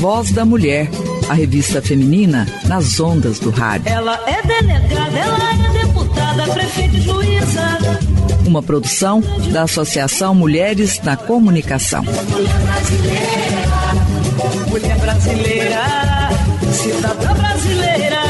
Voz da Mulher, a revista feminina nas ondas do rádio. Ela é delegada, ela é deputada, prefeita e juíza. Uma produção da Associação Mulheres na Comunicação. Mulher brasileira, mulher brasileira, cidadã brasileira.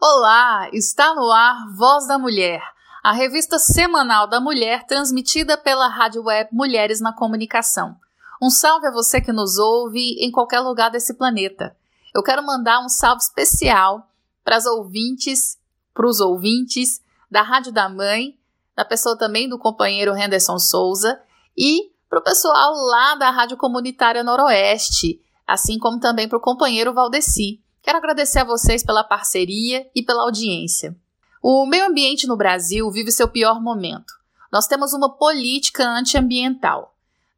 Olá, está no ar Voz da Mulher, a revista semanal da mulher transmitida pela rádio web Mulheres na Comunicação. Um salve a você que nos ouve em qualquer lugar desse planeta. Eu quero mandar um salve especial para as ouvintes, para os ouvintes da Rádio da Mãe, da pessoa também do companheiro Henderson Souza e para o pessoal lá da Rádio Comunitária Noroeste, assim como também para o companheiro Valdeci. Quero agradecer a vocês pela parceria e pela audiência. O meio ambiente no Brasil vive seu pior momento. Nós temos uma política antiambiental.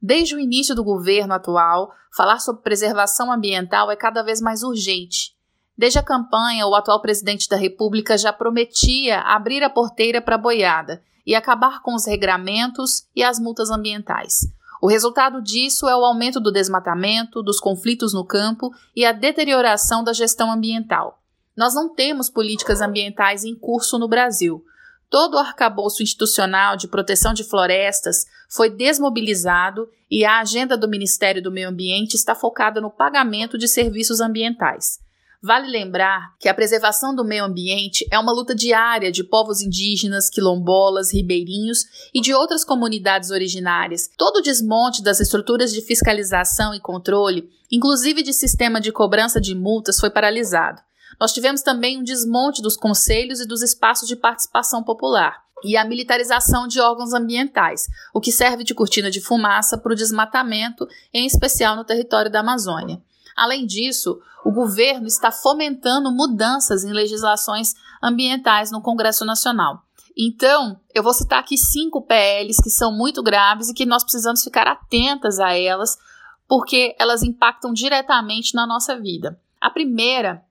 Desde o início do governo atual, falar sobre preservação ambiental é cada vez mais urgente. Desde a campanha, o atual presidente da República já prometia abrir a porteira para a boiada e acabar com os regramentos e as multas ambientais. O resultado disso é o aumento do desmatamento, dos conflitos no campo e a deterioração da gestão ambiental. Nós não temos políticas ambientais em curso no Brasil. Todo o arcabouço institucional de proteção de florestas foi desmobilizado e a agenda do Ministério do Meio Ambiente está focada no pagamento de serviços ambientais. Vale lembrar que a preservação do meio ambiente é uma luta diária de povos indígenas, quilombolas, ribeirinhos e de outras comunidades originárias. Todo o desmonte das estruturas de fiscalização e controle, inclusive de sistema de cobrança de multas, foi paralisado. Nós tivemos também um desmonte dos conselhos e dos espaços de participação popular e a militarização de órgãos ambientais, o que serve de cortina de fumaça para o desmatamento, em especial no território da Amazônia. Além disso, o governo está fomentando mudanças em legislações ambientais no Congresso Nacional. Então, eu vou citar aqui cinco PLs que são muito graves e que nós precisamos ficar atentas a elas, porque elas impactam diretamente na nossa vida. A primeira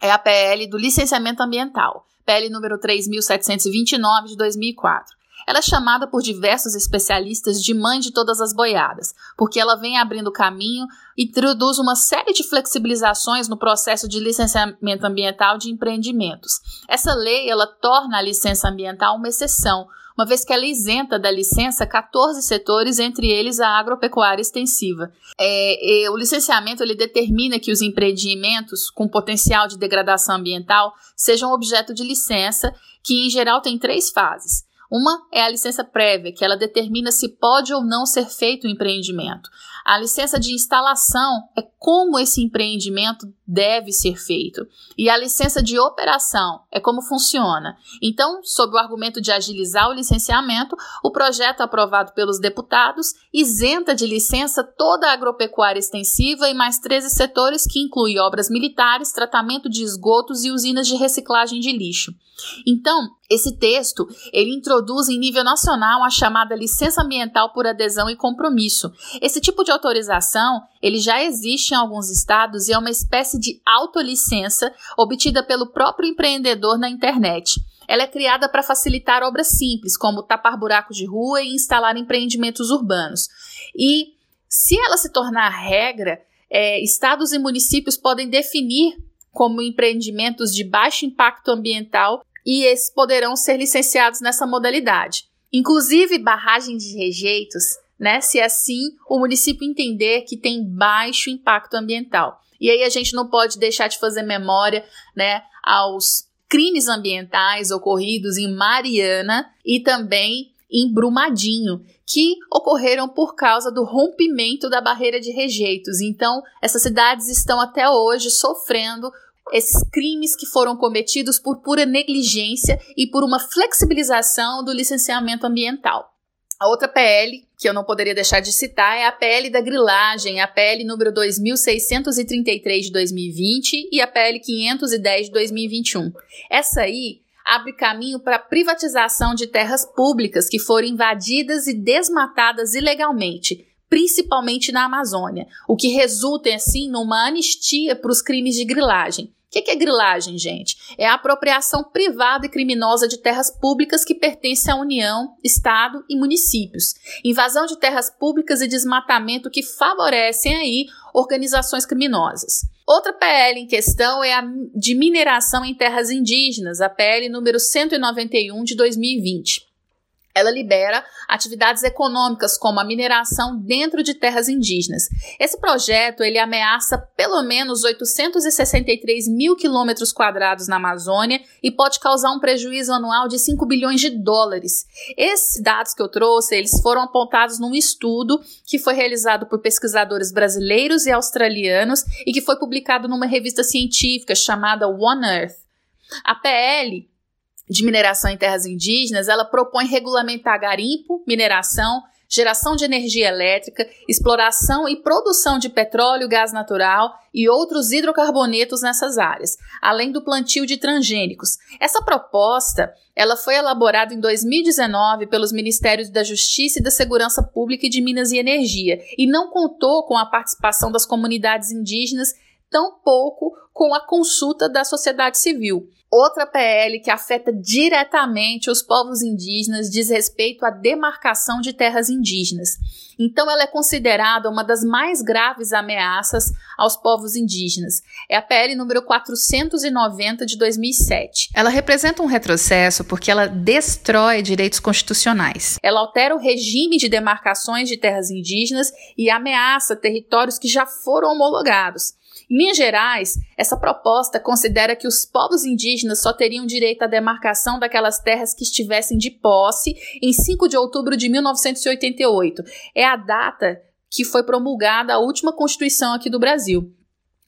é a PL do licenciamento ambiental, PL número 3729 de 2004. Ela é chamada por diversos especialistas de mãe de todas as boiadas, porque ela vem abrindo caminho e introduz uma série de flexibilizações no processo de licenciamento ambiental de empreendimentos. Essa lei ela torna a licença ambiental uma exceção, uma vez que ela isenta da licença 14 setores, entre eles a agropecuária extensiva. É, é, o licenciamento ele determina que os empreendimentos com potencial de degradação ambiental sejam objeto de licença, que em geral tem três fases. Uma é a licença prévia, que ela determina se pode ou não ser feito o empreendimento. A licença de instalação é como esse empreendimento deve ser feito. E a licença de operação é como funciona. Então, sob o argumento de agilizar o licenciamento, o projeto aprovado pelos deputados isenta de licença toda a agropecuária extensiva e mais 13 setores que inclui obras militares, tratamento de esgotos e usinas de reciclagem de lixo. Então, esse texto, ele introduz em nível nacional a chamada licença ambiental por adesão e compromisso. Esse tipo de autorização, ele já existe em alguns estados e é uma espécie de autolicença obtida pelo próprio empreendedor na internet. Ela é criada para facilitar obras simples, como tapar buracos de rua e instalar empreendimentos urbanos. E se ela se tornar regra, é, estados e municípios podem definir como empreendimentos de baixo impacto ambiental e esses poderão ser licenciados nessa modalidade. Inclusive barragens de rejeitos, né, se assim o município entender que tem baixo impacto ambiental. E aí a gente não pode deixar de fazer memória né, aos crimes ambientais ocorridos em Mariana e também em Brumadinho, que ocorreram por causa do rompimento da barreira de rejeitos. Então, essas cidades estão até hoje sofrendo esses crimes que foram cometidos por pura negligência e por uma flexibilização do licenciamento ambiental. A outra PL, que eu não poderia deixar de citar, é a PL da grilagem, a PL número 2633 de 2020 e a PL 510 de 2021. Essa aí abre caminho para a privatização de terras públicas que foram invadidas e desmatadas ilegalmente, principalmente na Amazônia, o que resulta, assim, numa anistia para os crimes de grilagem. O que é grilagem, gente? É a apropriação privada e criminosa de terras públicas que pertencem à União, Estado e municípios. Invasão de terras públicas e desmatamento que favorecem aí organizações criminosas. Outra PL em questão é a de mineração em terras indígenas, a PL número 191 de 2020. Ela libera atividades econômicas como a mineração dentro de terras indígenas. Esse projeto ele ameaça pelo menos 863 mil quilômetros quadrados na Amazônia e pode causar um prejuízo anual de 5 bilhões de dólares. Esses dados que eu trouxe eles foram apontados num estudo que foi realizado por pesquisadores brasileiros e australianos e que foi publicado numa revista científica chamada One Earth. A PL de mineração em terras indígenas, ela propõe regulamentar garimpo, mineração, geração de energia elétrica, exploração e produção de petróleo, gás natural e outros hidrocarbonetos nessas áreas, além do plantio de transgênicos. Essa proposta, ela foi elaborada em 2019 pelos Ministérios da Justiça e da Segurança Pública e de Minas e Energia e não contou com a participação das comunidades indígenas, tampouco com a consulta da sociedade civil. Outra PL que afeta diretamente os povos indígenas diz respeito à demarcação de terras indígenas. Então, ela é considerada uma das mais graves ameaças aos povos indígenas. É a PL número 490 de 2007. Ela representa um retrocesso porque ela destrói direitos constitucionais. Ela altera o regime de demarcações de terras indígenas e ameaça territórios que já foram homologados. Minas Gerais, essa proposta considera que os povos indígenas só teriam direito à demarcação daquelas terras que estivessem de posse em 5 de outubro de 1988. É a data que foi promulgada a última Constituição aqui do Brasil.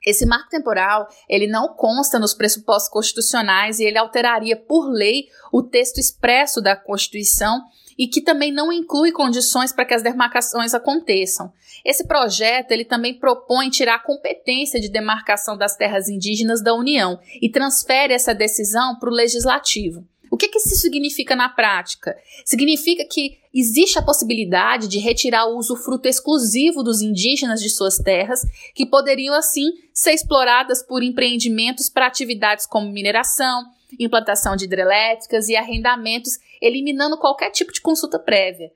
Esse marco temporal, ele não consta nos pressupostos constitucionais e ele alteraria por lei o texto expresso da Constituição e que também não inclui condições para que as demarcações aconteçam. Esse projeto ele também propõe tirar a competência de demarcação das terras indígenas da União e transfere essa decisão para o legislativo. O que, que isso significa na prática? Significa que existe a possibilidade de retirar o usufruto exclusivo dos indígenas de suas terras, que poderiam assim ser exploradas por empreendimentos para atividades como mineração, implantação de hidrelétricas e arrendamentos, eliminando qualquer tipo de consulta prévia.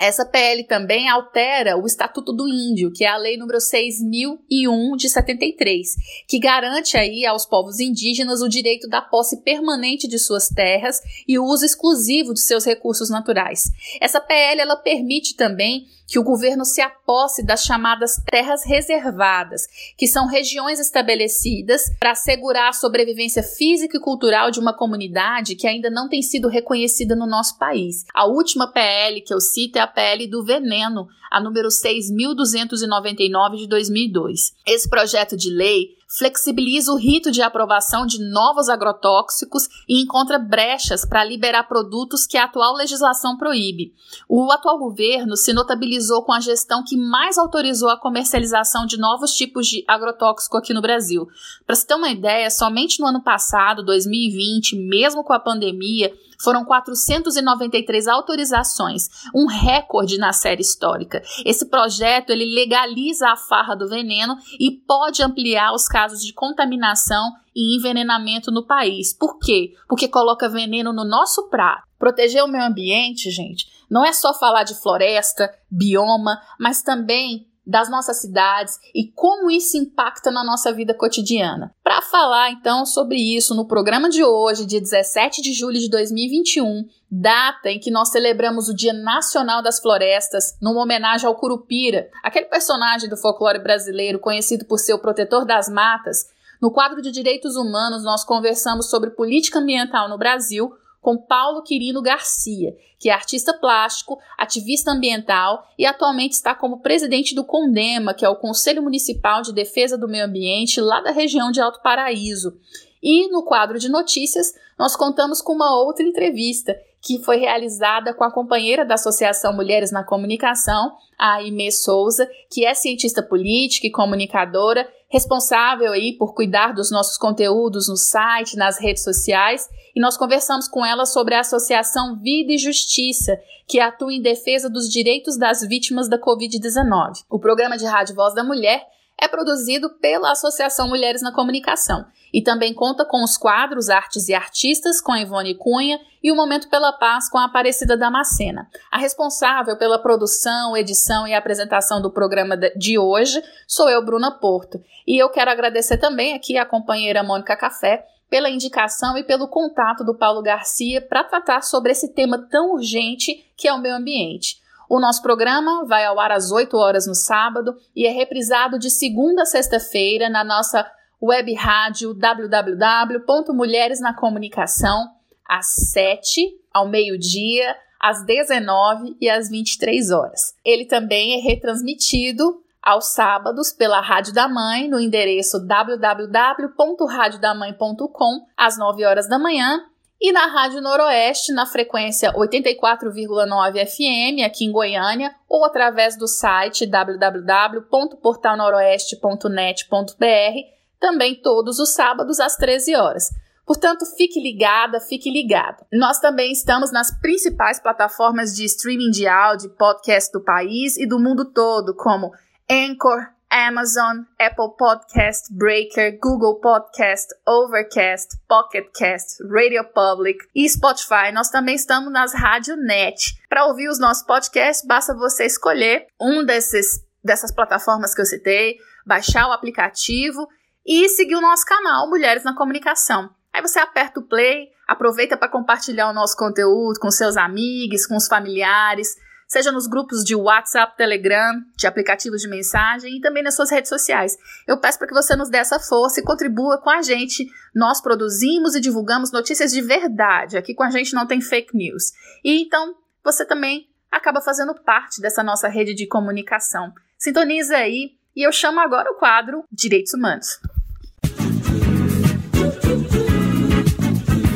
Essa PL também altera o Estatuto do Índio, que é a lei número 6001 de 73, que garante aí aos povos indígenas o direito da posse permanente de suas terras e o uso exclusivo de seus recursos naturais. Essa PL ela permite também que o governo se aposse das chamadas terras reservadas, que são regiões estabelecidas para assegurar a sobrevivência física e cultural de uma comunidade que ainda não tem sido reconhecida no nosso país. A última PL que eu cito é a PL do veneno, a número 6.299 de 2002. Esse projeto de lei flexibiliza o rito de aprovação de novos agrotóxicos e encontra brechas para liberar produtos que a atual legislação proíbe. O atual governo se notabilizou com a gestão que mais autorizou a comercialização de novos tipos de agrotóxico aqui no Brasil. Para se ter uma ideia, somente no ano passado, 2020, mesmo com a pandemia, foram 493 autorizações, um recorde na série histórica. Esse projeto ele legaliza a farra do veneno e pode ampliar os casos de contaminação e envenenamento no país. Por quê? Porque coloca veneno no nosso prato. Proteger o meio ambiente, gente, não é só falar de floresta, bioma, mas também das nossas cidades e como isso impacta na nossa vida cotidiana. Para falar então sobre isso no programa de hoje, dia 17 de julho de 2021, data em que nós celebramos o Dia Nacional das Florestas, numa homenagem ao Curupira, aquele personagem do folclore brasileiro conhecido por ser o protetor das matas. No quadro de Direitos Humanos, nós conversamos sobre política ambiental no Brasil com Paulo Quirino Garcia, que é artista plástico, ativista ambiental e atualmente está como presidente do CONDEMA, que é o Conselho Municipal de Defesa do Meio Ambiente lá da região de Alto Paraíso. E no quadro de notícias, nós contamos com uma outra entrevista que foi realizada com a companheira da Associação Mulheres na Comunicação, a Aimee Souza, que é cientista política e comunicadora, responsável aí por cuidar dos nossos conteúdos no site, nas redes sociais, e nós conversamos com ela sobre a Associação Vida e Justiça, que atua em defesa dos direitos das vítimas da Covid-19. O programa de rádio Voz da Mulher é produzido pela Associação Mulheres na Comunicação E também conta com os quadros Artes e Artistas com a Ivone Cunha e o Momento pela Paz com a Aparecida Damascena. A responsável pela produção, edição e apresentação do programa de hoje sou eu, Bruna Porto. E eu quero agradecer também aqui a companheira Mônica Café pela indicação e pelo contato do Paulo Garcia para tratar sobre esse tema tão urgente que é o meio ambiente. O nosso programa vai ao ar às 8 horas no sábado e é reprisado de segunda a sexta-feira na nossa web rádio www.mulheres na comunicação às 7 ao meio-dia, às 19 e às 23 horas. Ele também é retransmitido aos sábados pela Rádio da Mãe no endereço www.radiodamãe.com às 9 horas da manhã e na Rádio Noroeste na frequência 84,9 FM aqui em Goiânia ou através do site www.portalnoroeste.net.br, também todos os sábados às 13 horas. Portanto, fique ligada, fique ligado. Nós também estamos nas principais plataformas de streaming de áudio, podcast do país e do mundo todo, como Anchor, Amazon, Apple Podcast, Breaker, Google Podcast, Overcast, Pocketcast, Radio Public e Spotify. Nós também estamos nas Rádio Net. Para ouvir os nossos podcasts, basta você escolher um desses dessas plataformas que eu citei, baixar o aplicativo e seguir o nosso canal Mulheres na Comunicação. Aí você aperta o play, aproveita para compartilhar o nosso conteúdo com seus amigos, com os familiares seja nos grupos de WhatsApp, Telegram, de aplicativos de mensagem e também nas suas redes sociais. Eu peço para que você nos dê essa força e contribua com a gente. Nós produzimos e divulgamos notícias de verdade. Aqui com a gente não tem fake news. E então você também acaba fazendo parte dessa nossa rede de comunicação. Sintoniza aí e eu chamo agora o quadro Direitos Humanos.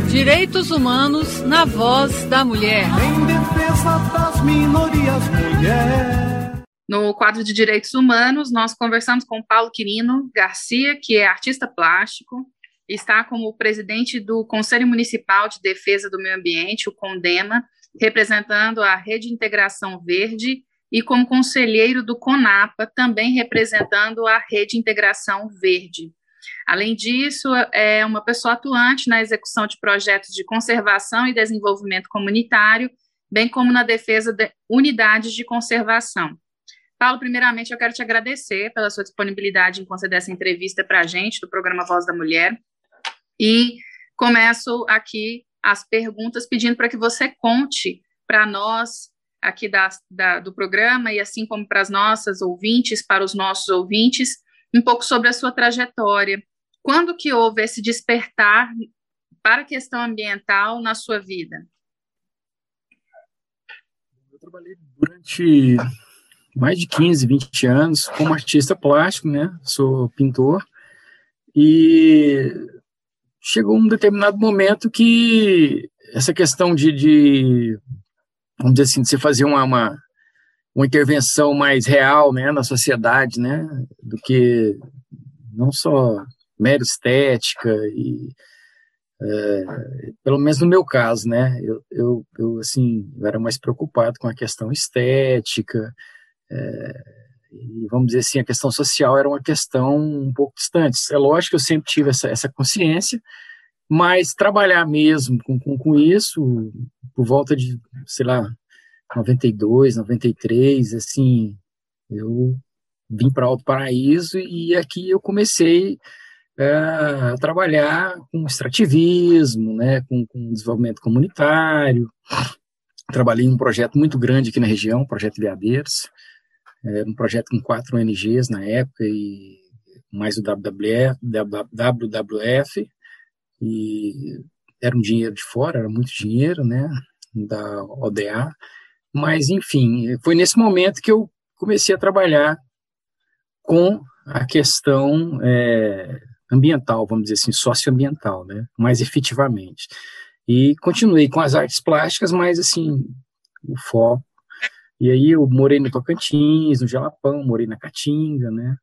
Direitos Humanos na voz da mulher. Em das minorias, mulher. No quadro de Direitos Humanos, nós conversamos com Paulo Quirino Garcia, que é artista plástico, está como presidente do Conselho Municipal de Defesa do Meio Ambiente, o CONDEMA, representando a Rede Integração Verde, e como conselheiro do CONAPA, também representando a Rede Integração Verde. Além disso, é uma pessoa atuante na execução de projetos de conservação e desenvolvimento comunitário, bem como na defesa de unidades de conservação. Paulo, primeiramente, eu quero te agradecer pela sua disponibilidade em conceder essa entrevista para a gente, do programa Voz da Mulher. E começo aqui as perguntas pedindo para que você conte para nós aqui da, da, do programa e assim como para as nossas ouvintes, para os nossos ouvintes, um pouco sobre a sua trajetória. Quando que houve esse despertar para a questão ambiental na sua vida? Trabalhei durante mais de 15, 20 anos como artista plástico, né? Sou pintor. E chegou um determinado momento que essa questão de, de vamos dizer assim, de você fazer uma, uma, uma intervenção mais real né, na sociedade, né, do que não só mera estética e é, pelo menos no meu caso, né, eu, eu, eu, assim, eu era mais preocupado com a questão estética é, e vamos dizer assim, a questão social era uma questão um pouco distante. É lógico que eu sempre tive essa, essa consciência, mas trabalhar mesmo com, com, com isso, por volta de, sei lá, 92, 93, assim, eu vim para Alto Paraíso e aqui eu comecei é, trabalhar com extrativismo, né, com, com desenvolvimento comunitário. Trabalhei em um projeto muito grande aqui na região, o Projeto Veadeiros, é, um projeto com quatro ONGs na época e mais o WWF e era um dinheiro de fora, era muito dinheiro, né, da ODA, mas, enfim, foi nesse momento que eu comecei a trabalhar com a questão é, ambiental, vamos dizer assim, socioambiental, né, mais efetivamente. E continuei com as artes plásticas, mas, assim, o foco. E aí eu morei no Tocantins, no Jalapão, morei na Caatinga, né,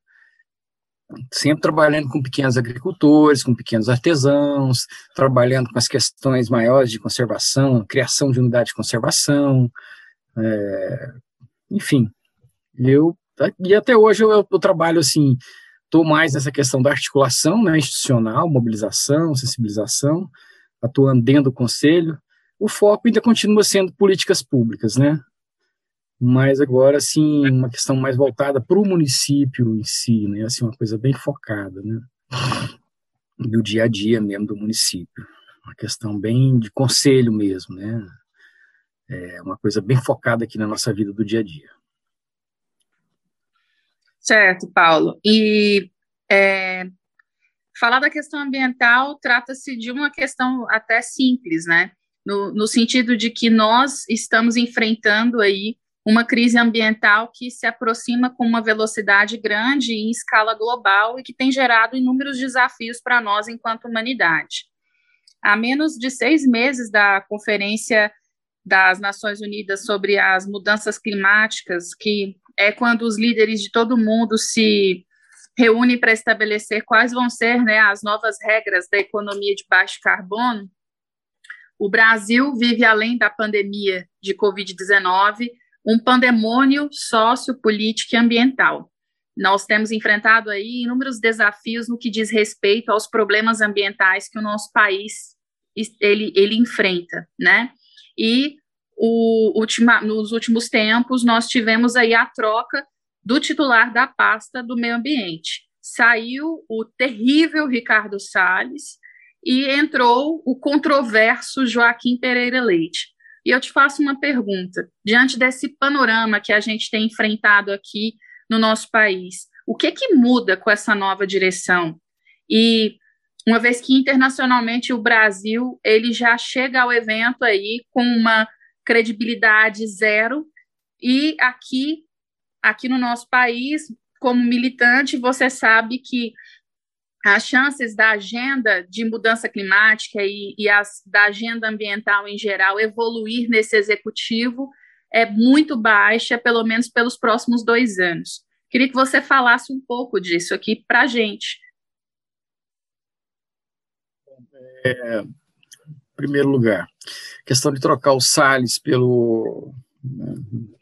sempre trabalhando com pequenos agricultores, com pequenos artesãos, trabalhando com as questões maiores de conservação, criação de unidade de conservação, é, enfim, eu e até hoje eu, eu, trabalho assim estou mais nessa questão da articulação né, institucional, mobilização, sensibilização, atuando dentro do conselho. O foco ainda continua sendo políticas públicas, né? Mas agora, assim, uma questão mais voltada para o município em si, né? Assim, uma coisa bem focada, né? Do dia a dia mesmo do município. Uma questão bem de conselho mesmo, né? É uma coisa bem focada aqui na nossa vida do dia a dia. Certo, Paulo. E é, falar da questão ambiental trata-se de uma questão até simples, né? No, no sentido de que nós estamos enfrentando aí uma crise ambiental que se aproxima com uma velocidade grande em escala global e que tem gerado inúmeros desafios para nós enquanto humanidade. Há menos de seis meses da Conferência das Nações Unidas sobre as Mudanças Climáticas, que é quando os líderes de todo mundo se reúnem para estabelecer quais vão ser né, as novas regras da economia de baixo carbono, o Brasil vive, além da pandemia de Covid-19, um pandemônio sociopolítico e ambiental. Nós temos enfrentado aí inúmeros desafios no que diz respeito aos problemas ambientais que o nosso país ele, ele enfrenta, né? E o, ultima, nos últimos tempos, nós tivemos aí a troca do titular da pasta do meio ambiente. Saiu o terrível Ricardo Salles e entrou o controverso Joaquim Pereira Leite. E eu te faço uma pergunta: diante desse panorama que a gente tem enfrentado aqui no nosso país, o que que muda com essa nova direção? E uma vez que internacionalmente o Brasil ele já chega ao evento aí com uma credibilidade zero. E aqui, aqui no nosso país, como militante, você sabe que as chances da agenda de mudança climática e, e as, da agenda ambiental em geral evoluir nesse executivo é muito baixa, pelo menos pelos próximos dois anos. Queria que você falasse um pouco disso aqui para a gente. É, primeiro lugar. Questão de trocar o Salles pelo. Né,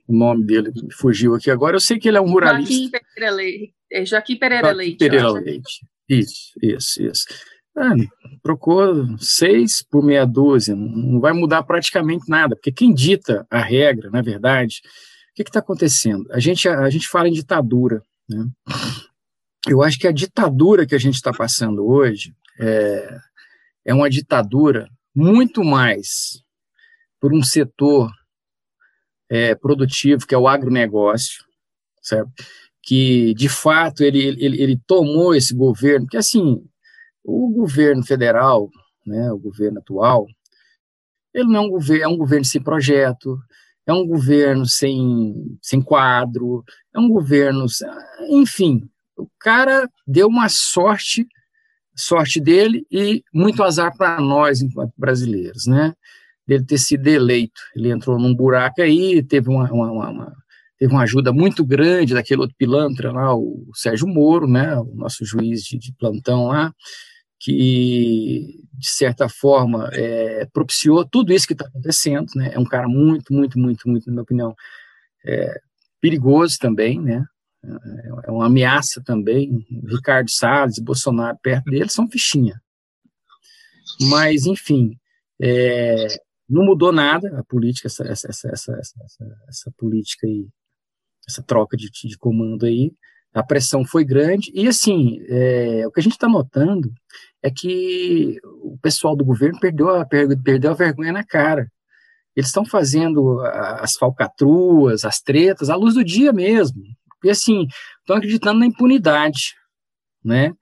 o nome dele fugiu aqui agora. Eu sei que ele é um ruralista. Joaquim Pereira Leite. É, Joaquim Pereira Leite. Pereira Leite. Isso, isso, isso. É, trocou seis por meia dúzia, não vai mudar praticamente nada, porque quem dita a regra, na verdade, o que está acontecendo? A gente, a, a, gente fala em ditadura, né? Eu acho que a ditadura que a gente está passando hoje é, é uma ditadura muito mais por um setor é, produtivo, que é o agronegócio, certo? que de fato ele, ele, ele tomou esse governo, porque assim, o governo federal, né, o governo atual, ele não é um governo, é um governo sem projeto, é um governo sem, sem quadro, é um governo, enfim, o cara deu uma sorte sorte dele e muito azar para nós, enquanto brasileiros, né? Dele ter sido eleito. Ele entrou num buraco aí, teve uma, uma, uma, teve uma ajuda muito grande daquele outro pilantra lá, o Sérgio Moro, né? O nosso juiz de, de plantão lá, que, de certa forma, é, propiciou tudo isso que está acontecendo, né? É um cara muito, muito, muito, muito, na minha opinião, é, perigoso também, né? É uma ameaça também. Ricardo Salles Bolsonaro perto dele são fichinha. Mas, enfim, é, não mudou nada a política, essa, essa, essa, essa, essa política aí, essa troca de, de comando aí. A pressão foi grande e, assim, é, o que a gente está notando é que o pessoal do governo perdeu a, perdeu a vergonha na cara. Eles estão fazendo as falcatruas, as tretas, à luz do dia mesmo. Porque, assim, estão acreditando na impunidade, né?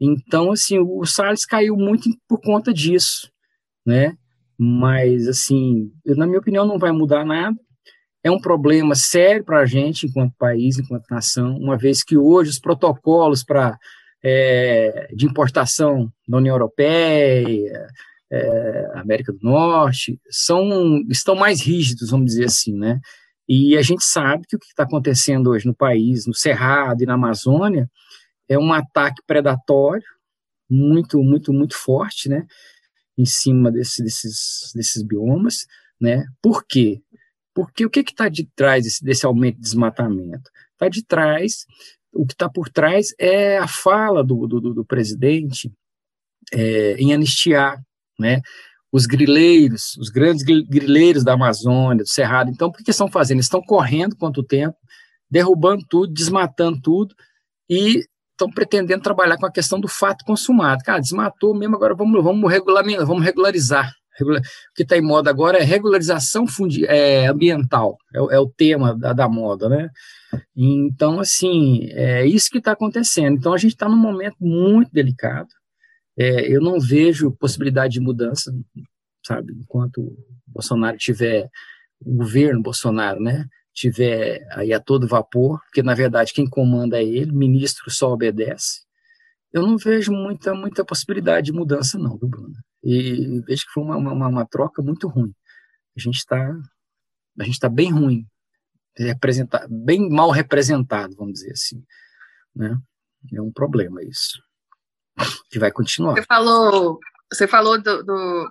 Então, assim, o Salles caiu muito por conta disso, né? Mas, assim, na minha opinião, não vai mudar nada. É um problema sério para a gente, enquanto país, enquanto nação, uma vez que hoje os protocolos para é, de importação da União Europeia, é, América do Norte, são, estão mais rígidos, vamos dizer assim, né? E a gente sabe que o que está acontecendo hoje no país, no Cerrado e na Amazônia, é um ataque predatório muito, muito, muito forte, né, em cima desse, desses, desses biomas, né? Por quê? Porque o que está de trás desse, desse aumento de desmatamento? Está de trás o que está por trás é a fala do, do, do presidente é, em anistiar, né? Os grileiros, os grandes grileiros da Amazônia, do Cerrado. Então, o que estão fazendo? Eles estão correndo quanto tempo, derrubando tudo, desmatando tudo e estão pretendendo trabalhar com a questão do fato consumado. Cara, desmatou mesmo, agora vamos, vamos, regulamentar, vamos regularizar. O que está em moda agora é regularização fundi é, ambiental, é, é, o tema da, da moda, né? Então, assim, é isso que está acontecendo. Então, a gente está num momento muito delicado. É, eu não vejo possibilidade de mudança, sabe? Enquanto Bolsonaro tiver, o governo Bolsonaro, né? Tiver aí a todo vapor, porque na verdade quem comanda é ele, ministro só obedece. Eu não vejo muita, muita possibilidade de mudança, não, do Bruno? E vejo que foi uma, uma, uma troca muito ruim. A gente está a gente está bem ruim, representado, bem mal representado, vamos dizer assim, né? É um problema isso que vai continuar. Você falou, você falou do, do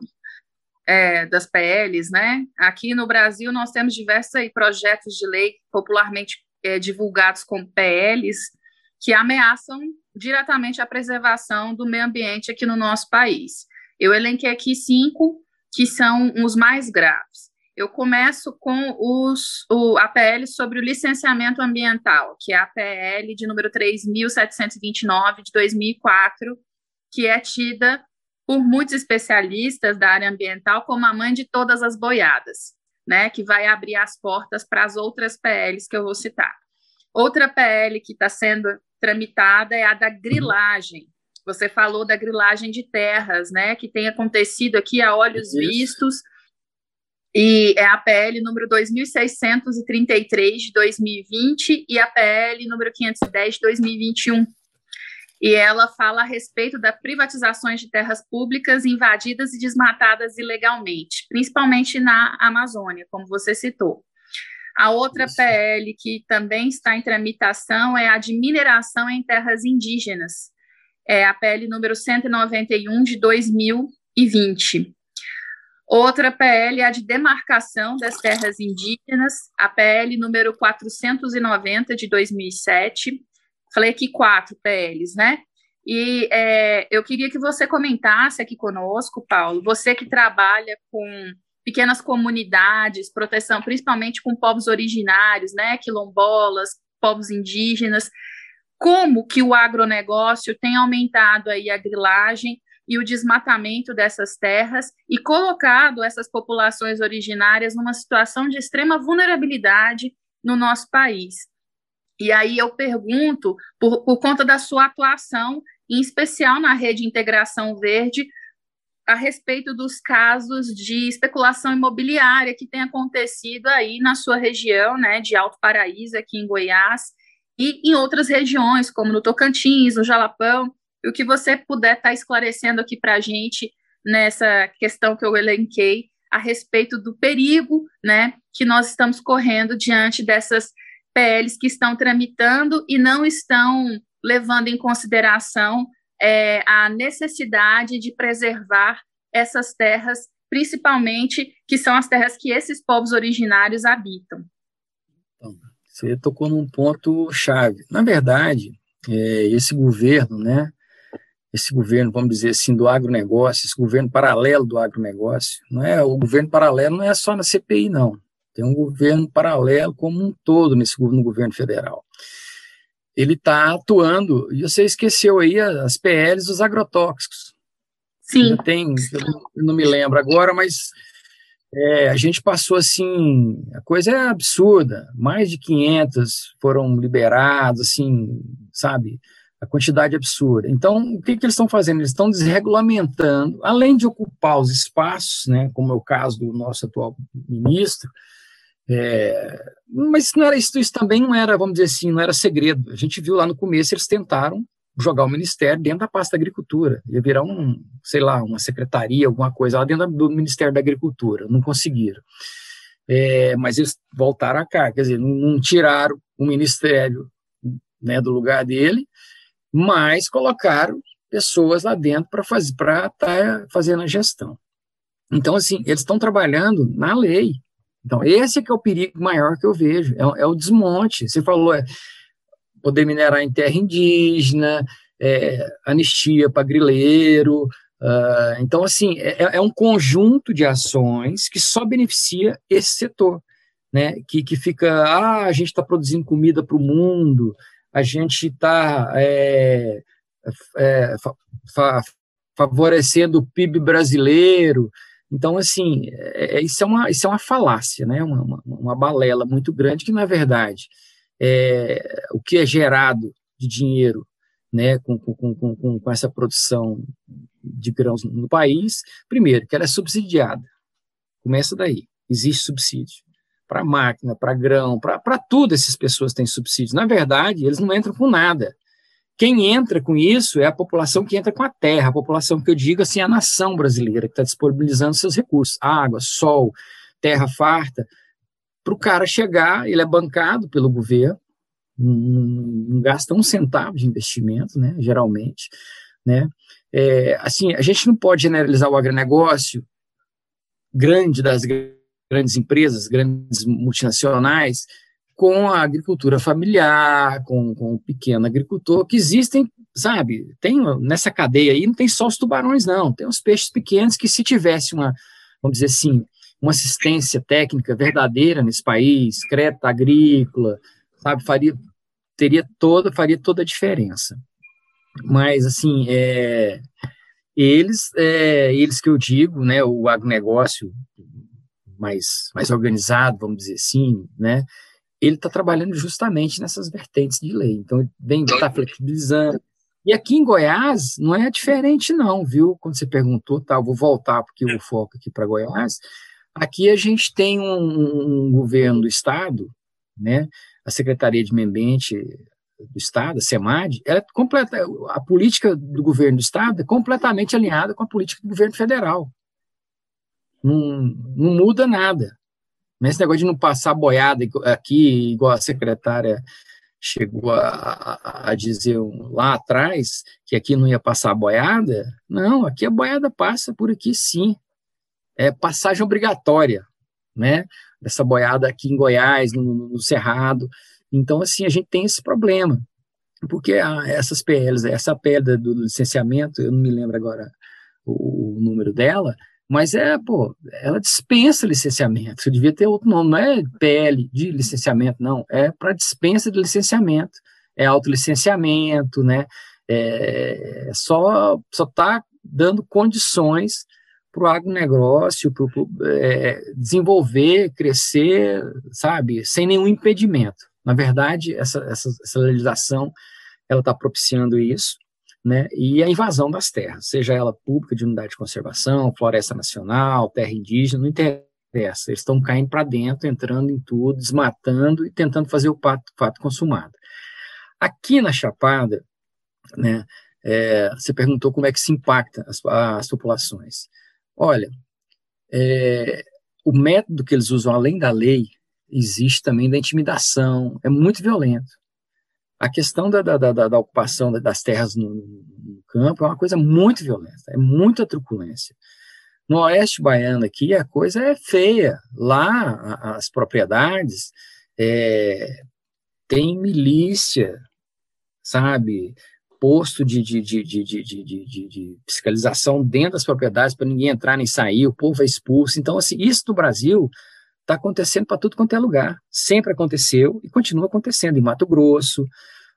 é, das PLs, né? Aqui no Brasil nós temos diversos aí, projetos de lei popularmente é, divulgados como PLs que ameaçam diretamente a preservação do meio ambiente aqui no nosso país. Eu elenquei aqui cinco que são os mais graves. Eu começo com os, o, a PL sobre o licenciamento ambiental, que é a PL de número 3.729 de 2004, que é tida por muitos especialistas da área ambiental como a mãe de todas as boiadas, né, que vai abrir as portas para as outras PLs que eu vou citar. Outra PL que está sendo tramitada é a da grilagem. Você falou da grilagem de terras, né, que tem acontecido aqui a olhos Isso. vistos e é a PL número 2633 de 2020 e a PL número 510 de 2021. E ela fala a respeito da privatizações de terras públicas invadidas e desmatadas ilegalmente, principalmente na Amazônia, como você citou. A outra Isso. PL que também está em tramitação é a de mineração em terras indígenas. É a PL número 191 de 2020. Outra PL é a de demarcação das terras indígenas, a PL número 490 de 2007. Falei aqui quatro PLs, né? E é, eu queria que você comentasse aqui conosco, Paulo, você que trabalha com pequenas comunidades, proteção principalmente com povos originários, né, quilombolas, povos indígenas, como que o agronegócio tem aumentado aí a grilagem e o desmatamento dessas terras e colocado essas populações originárias numa situação de extrema vulnerabilidade no nosso país. E aí eu pergunto, por, por conta da sua atuação, em especial na rede Integração Verde, a respeito dos casos de especulação imobiliária que tem acontecido aí na sua região, né, de Alto Paraíso, aqui em Goiás, e em outras regiões, como no Tocantins, no Jalapão, e o que você puder estar tá esclarecendo aqui para a gente nessa questão que eu elenquei a respeito do perigo, né, que nós estamos correndo diante dessas PLs que estão tramitando e não estão levando em consideração é, a necessidade de preservar essas terras, principalmente que são as terras que esses povos originários habitam. Então, você tocou num ponto chave. Na verdade, é, esse governo, né, esse governo, vamos dizer assim, do agronegócio, esse governo paralelo do agronegócio, não é, o governo paralelo não é só na CPI, não. Tem um governo paralelo como um todo nesse no governo federal. Ele está atuando, e você esqueceu aí as PLs dos agrotóxicos. Sim. tem, eu não me lembro agora, mas é, a gente passou assim, a coisa é absurda, mais de 500 foram liberados, assim, sabe, a quantidade absurda. Então, o que, que eles estão fazendo? Eles estão desregulamentando, além de ocupar os espaços, né, como é o caso do nosso atual ministro, é, mas não era isso, isso também não era, vamos dizer assim, não era segredo. A gente viu lá no começo, eles tentaram jogar o ministério dentro da pasta da agricultura, ia virar um, sei lá, uma secretaria, alguma coisa lá dentro do Ministério da Agricultura, não conseguiram. É, mas eles voltaram a cá, quer dizer, não, não tiraram o ministério né, do lugar dele, mas colocaram pessoas lá dentro para fazer para estar tá fazendo a gestão. Então, assim, eles estão trabalhando na lei. Então, esse é que é o perigo maior que eu vejo, é, é o desmonte. Você falou, é, poder minerar em terra indígena, é, anistia para grileiro. Uh, então, assim, é, é, um conjunto de ações que só beneficia esse setor, né? Que, que fica, ah, a gente está produzindo comida para o mundo, a gente está é, é, fa, fa, favorecendo o PIB brasileiro. Então, assim, é, é, isso, é uma, isso é uma falácia, né? uma, uma, uma balela muito grande que, na verdade, é, o que é gerado de dinheiro né, com, com, com, com, essa produção de grãos no país, primeiro, que ela é subsidiada. Começa daí. Existe subsídio. Para máquina, para grão, para tudo essas pessoas têm subsídio. Na verdade, eles não entram com nada. Quem entra com isso é a população que entra com a terra, a população que eu digo assim, a nação brasileira, que está disponibilizando seus recursos, água, sol, terra farta, para o cara chegar, ele é bancado pelo governo, não, não, gasta um centavo de investimento, né, geralmente, né, é, assim, a gente não pode generalizar o agronegócio grande das grandes empresas, grandes multinacionais, com a agricultura familiar, com, com o pequeno agricultor, que existem, sabe, tem nessa cadeia aí, não tem só os tubarões, não, tem os peixes pequenos que se tivesse uma, vamos dizer assim, uma assistência técnica verdadeira nesse país, crédito agrícola, sabe, faria, teria toda, faria toda a diferença. Mas, assim, é, eles, é, eles que eu digo, né, o agronegócio mais, mais organizado, vamos dizer assim, né, ele está trabalhando justamente nessas vertentes de lei. Então, ele está flexibilizando. E aqui em Goiás não é diferente, não, viu? Quando você perguntou, tá, eu vou voltar porque o foco aqui para Goiás. Aqui a gente tem um, um, governo do Estado, né, a Secretaria de Meio Ambiente do Estado, a SEMAD, ela é completa, a política do governo do Estado é completamente alinhada com a política do governo federal. Não, não muda nada. Esse negócio de não passar boiada aqui, igual a secretária chegou a, a, dizer lá atrás, que aqui não ia passar boiada, não, aqui a boiada passa por aqui sim é, passagem obrigatória, né? Dessa boiada aqui em Goiás, no, no Cerrado. Então, assim, a gente tem esse problema, porque a, essas PLs, essa pedra do licenciamento, eu não me lembro agora o, o, número dela, mas é, pô, ela dispensa licenciamento. Você devia ter outro nome, não é PL de licenciamento, não, é para dispensa de licenciamento, é autolicenciamento, né? É, só só está dando condições para o agronegócio, para é, desenvolver, crescer, sabe, sem nenhum impedimento. Na verdade, essa, essa, essa legislação ela está propiciando isso, né? E a invasão das terras, seja ela pública de unidade de conservação, floresta nacional, terra indígena, não interessa. Eles estão caindo para dentro, entrando em tudo, desmatando e tentando fazer o pato, fato consumado. Aqui na Chapada, né? É, você perguntou como é que se impacta as, as populações. Olha, é, o método que eles usam além da lei existe também da intimidação, é muito violento. A questão da, da, da, da ocupação das terras no, no, campo é uma coisa muito violenta, é muita truculência. No oeste baiano aqui a coisa é feia. Lá as propriedades é, tem milícia, sabe? posto de, de, de, de fiscalização dentro das propriedades para ninguém entrar nem sair, o povo é expulso. Então, assim, isso no Brasil está acontecendo para tudo quanto é lugar. Sempre aconteceu e continua acontecendo em Mato Grosso,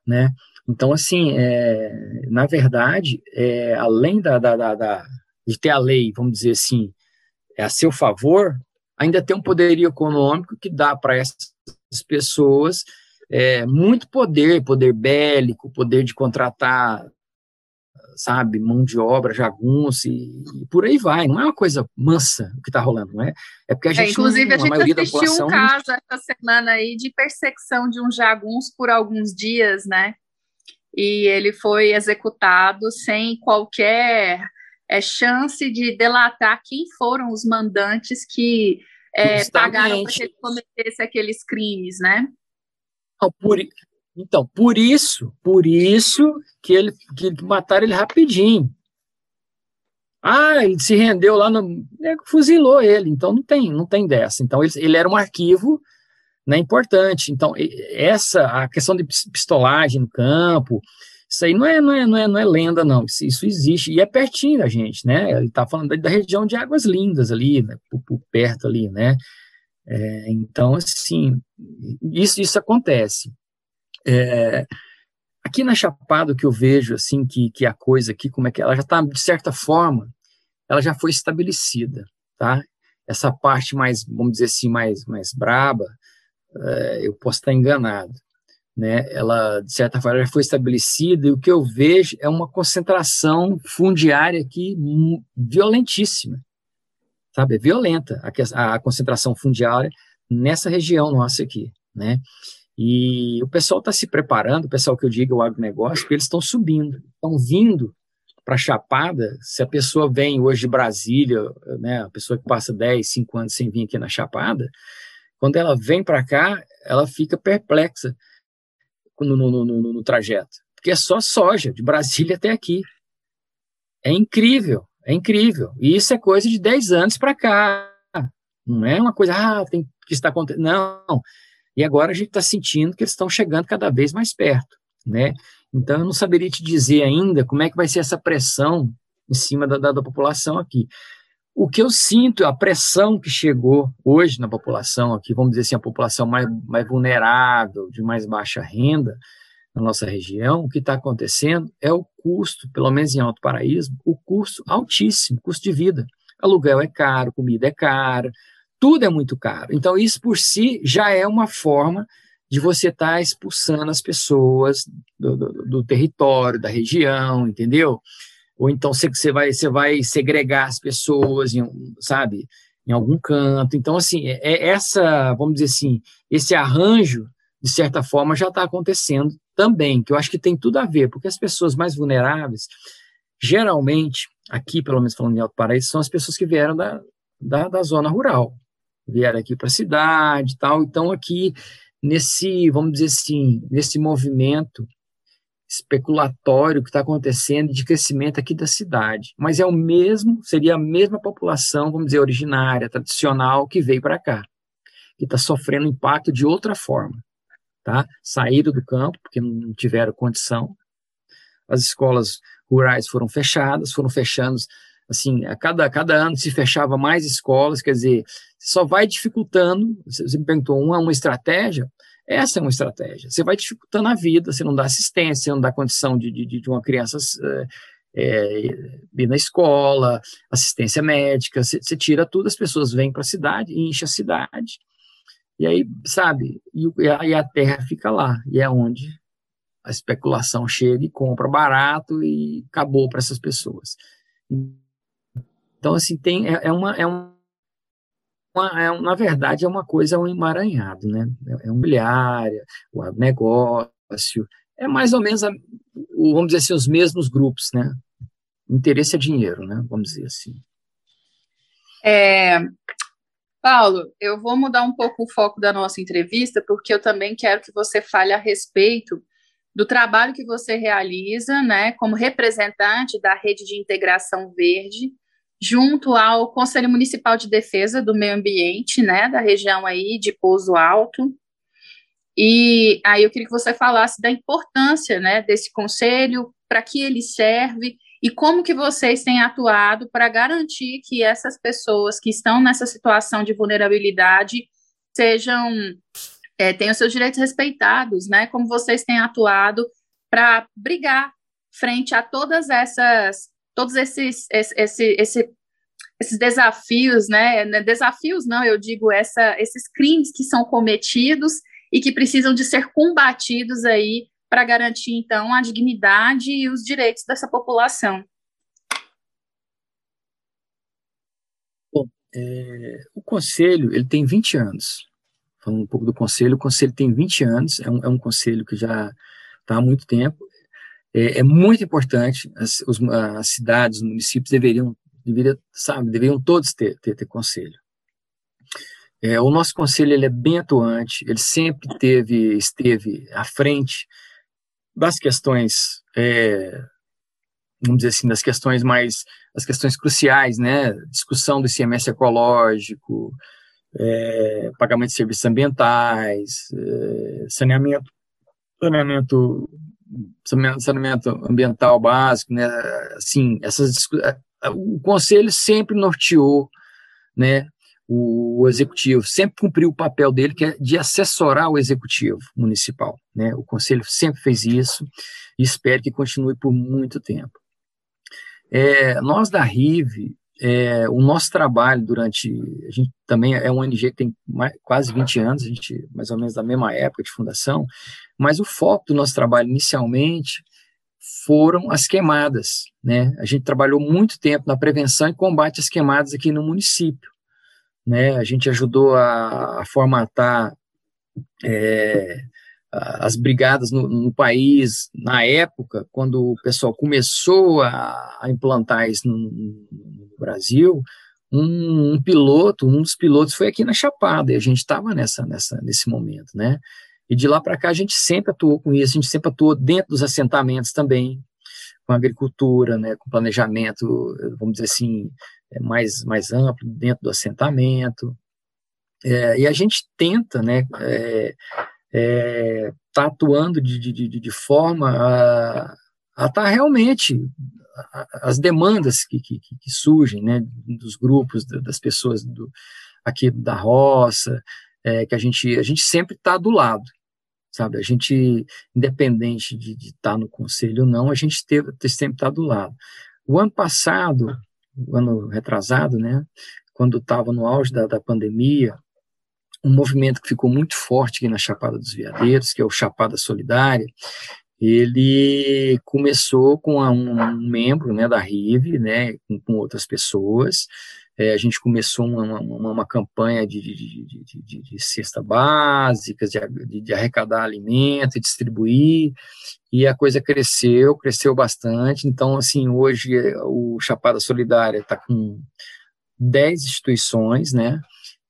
né? Então, assim, é, na verdade, é, além da, da, da, da, de ter a lei, vamos dizer assim, é a seu favor, ainda tem um poderio econômico que dá para essas pessoas é, muito poder, poder bélico, poder de contratar, sabe, mão de obra, jagunço e, e por aí vai. Não é uma coisa mansa o que está rolando, não é? É porque a é, gente, é, inclusive, não, a, a gente assistiu um caso essa semana aí de perseguição de um jagunço por alguns dias, né? E ele foi executado sem qualquer é, chance de delatar quem foram os mandantes que é, pagaram para que ele cometesse aqueles crimes, né? Por, então, por isso, por isso que ele que mataram ele rapidinho. Ah, ele se rendeu lá no. fuzilou ele, então não tem, não tem dessa. Então ele, ele era um arquivo né, importante. Então, essa, a questão de pistolagem no campo, isso aí não é, não é, não é, não é lenda, não. Isso, isso existe e é pertinho da gente, né? Ele está falando da, da, região de Águas Lindas ali, né, por, por perto ali, né? É, então, assim, isso, isso acontece. É, aqui na Chapada, que eu vejo, assim, que, que a coisa aqui, como é que ela já está, de certa forma, ela já foi estabelecida, tá? Essa parte mais, vamos dizer assim, mais, mais braba, é, eu posso estar enganado, né? Ela, de certa forma, já foi estabelecida e o que eu vejo é uma concentração fundiária aqui violentíssima, sabe? É violenta a, a concentração fundiária nessa região nossa aqui, né? E o pessoal está se preparando, o pessoal que eu digo, o agronegócio, porque eles estão subindo, estão vindo para Chapada. Se a pessoa vem hoje de Brasília, né, a pessoa que passa 10, 5 anos sem vir aqui na Chapada, quando ela vem para cá, ela fica perplexa no, no, no, no, trajeto, porque é só soja, de Brasília até aqui. É incrível, é incrível. E isso é coisa de 10 anos para cá. Não é uma coisa, ah, tem que estar acontecendo. Não. E agora a gente está sentindo que eles estão chegando cada vez mais perto, né? Então eu não saberia te dizer ainda como é que vai ser essa pressão em cima da, da, da população aqui. O que eu sinto, a pressão que chegou hoje na população aqui, vamos dizer assim, a população mais, mais vulnerável, de mais baixa renda na nossa região, o que está acontecendo é o custo, pelo menos em Alto Paraíso, o custo altíssimo, custo de vida. Aluguel é caro, comida é cara, tudo é muito caro. Então, isso por si já é uma forma de você estar tá expulsando as pessoas do, do, do território, da região, entendeu? ou então você vai, você vai segregar as pessoas, em, sabe, em algum canto. Então, assim, é, é essa, vamos dizer assim, esse arranjo, de certa forma, já está acontecendo também, que eu acho que tem tudo a ver, porque as pessoas mais vulneráveis, geralmente, aqui, pelo menos falando em Alto Paraíso, são as pessoas que vieram da, da, da zona rural, vieram aqui para a cidade tal, então aqui, nesse, vamos dizer assim, nesse movimento especulatório que está acontecendo de crescimento aqui da cidade. Mas é o mesmo, seria a mesma população, vamos dizer, originária, tradicional, que veio para cá, que está sofrendo impacto de outra forma. Tá? Saíram do campo, porque não tiveram condição. As escolas rurais foram fechadas, foram fechando, assim, a cada, a cada ano se fechava mais escolas, quer dizer, só vai dificultando, você me perguntou, uma, uma estratégia, essa é uma estratégia. Você vai dificultando a vida, você não dá assistência, você não dá condição de, de, de uma criança é, ir na escola, assistência médica, você, você tira tudo, as pessoas vêm para a cidade, enche a cidade, e aí, sabe, e, e a terra fica lá, e é onde a especulação chega e compra barato e acabou para essas pessoas. Então, assim, tem, é, é uma, é uma é, na verdade, é uma coisa, um emaranhado, né? É, é um milhária, o negócio, é mais ou menos, a, vamos dizer assim, os mesmos grupos, né? Interesse é dinheiro, né? Vamos dizer assim. É, Paulo, eu vou mudar um pouco o foco da nossa entrevista, porque eu também quero que você fale a respeito do trabalho que você realiza, né, como representante da rede de integração verde, junto ao Conselho Municipal de Defesa do Meio Ambiente, né, da região aí de Pouso Alto. E aí eu queria que você falasse da importância, né, desse conselho, para que ele serve e como que vocês têm atuado para garantir que essas pessoas que estão nessa situação de vulnerabilidade sejam é, tenham seus direitos respeitados, né? Como vocês têm atuado para brigar frente a todas essas todos esses, esse, esse, esses desafios, né? Desafios não, eu digo essa, esses crimes que são cometidos e que precisam de ser combatidos aí para garantir então a dignidade e os direitos dessa população. Bom, é, o conselho ele tem 20 anos. Falando um pouco do conselho, o conselho tem 20 anos, é um, é um conselho que já está há muito tempo é, é muito importante, as, os, as cidades, os municípios deveriam, deveriam, sabe, deveriam todos ter, ter, ter conselho. É, o nosso conselho ele é bem atuante, ele sempre teve, esteve à frente das questões, é, vamos dizer assim, das questões mais, as questões cruciais, né, discussão do ICMS ecológico, é, pagamento de serviços ambientais, é, saneamento, saneamento, saneamento ambiental básico, né? Assim, essas o conselho sempre norteou, né? O executivo sempre cumpriu o papel dele, que é de assessorar o executivo municipal. Né? O conselho sempre fez isso e espero que continue por muito tempo. É, nós da RIVE, é, o nosso trabalho durante. A gente também é um ONG que tem mais, quase 20 anos, a gente mais ou menos da mesma época de fundação, mas o foco do nosso trabalho inicialmente foram as queimadas. Né? A gente trabalhou muito tempo na prevenção e combate às queimadas aqui no município. Né? A gente ajudou a, a formatar é, as brigadas no, no, país na época, quando o pessoal começou a, a implantar isso no, no Brasil, um, um, piloto, um dos pilotos foi aqui na Chapada, e a gente estava nessa, nessa, nesse momento, né? E de lá para cá a gente sempre atuou com isso, a gente sempre atuou dentro dos assentamentos também, com agricultura, né, com planejamento, vamos dizer assim, é, mais, mais amplo dentro do assentamento. É, e a gente tenta, né, é, é, tá atuando de, de, de, forma a estar tá realmente as demandas que, que, que, surgem, né, dos grupos, das pessoas do, aqui da roça, é, que a gente, a gente sempre está do lado, sabe? A gente, independente de estar tá no conselho ou não, a gente teve, sempre está do lado. O ano passado, o ano retrasado, né, quando estava no auge da, da pandemia, um movimento que ficou muito forte aqui na Chapada dos Veadeiros, que é o Chapada Solidária, ele começou com um, membro né, da RIV, né, com, outras pessoas, é, a gente começou uma, uma, uma campanha de, de, de, de, cesta básica, de, de arrecadar alimento distribuir, e a coisa cresceu, cresceu bastante. Então, assim, hoje o Chapada Solidária está com 10 instituições, né?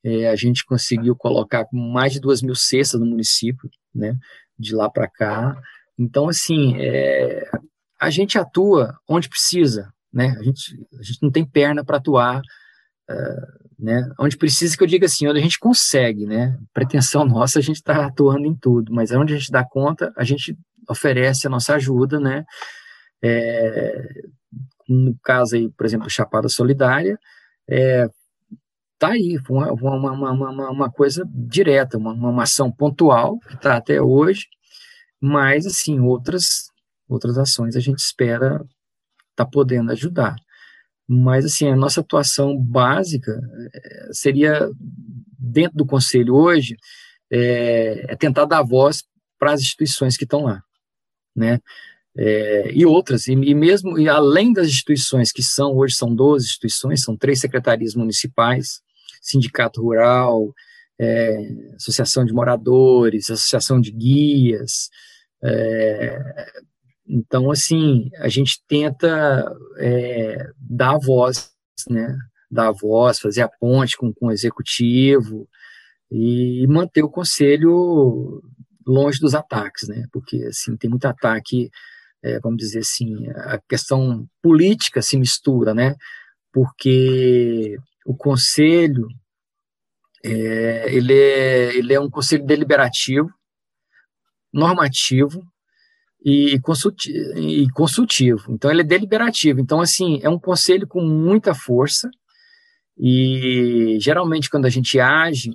É, a gente conseguiu colocar mais de duas mil cestas no município, né? De lá para cá. Então, assim, é, a gente atua onde precisa, né? A gente, a gente não tem perna para atuar Uh, né, onde precisa que eu diga assim, onde a gente consegue, né, pretensão nossa, a gente está atuando em tudo, mas onde a gente dá conta, a gente oferece a nossa ajuda, né, é, no caso aí, por exemplo, Chapada Solidária, é, tá aí, uma, uma, uma, uma, uma coisa direta, uma, uma ação pontual, que está até hoje, mas, assim, outras, outras ações a gente espera tá podendo ajudar. Mas, assim, a nossa atuação básica eh, seria, dentro do Conselho hoje, é, é tentar dar voz para as instituições que estão lá, né? É, e outras, e, e, mesmo e além das instituições que são, hoje são 12 instituições, são três secretarias municipais, sindicato rural, é, associação de moradores, associação de guias, é, então, assim, a gente tenta é, dar voz, né? Dar voz, fazer a ponte com, com o executivo e manter o conselho longe dos ataques, né? Porque, assim, tem muito ataque, é, vamos dizer assim, a questão política se mistura, né? Porque o conselho, é, ele, é, ele é um conselho deliberativo, normativo, e, e consultivo. Então, ele é deliberativo. Então, assim, é um conselho com muita força e, geralmente, quando a gente age,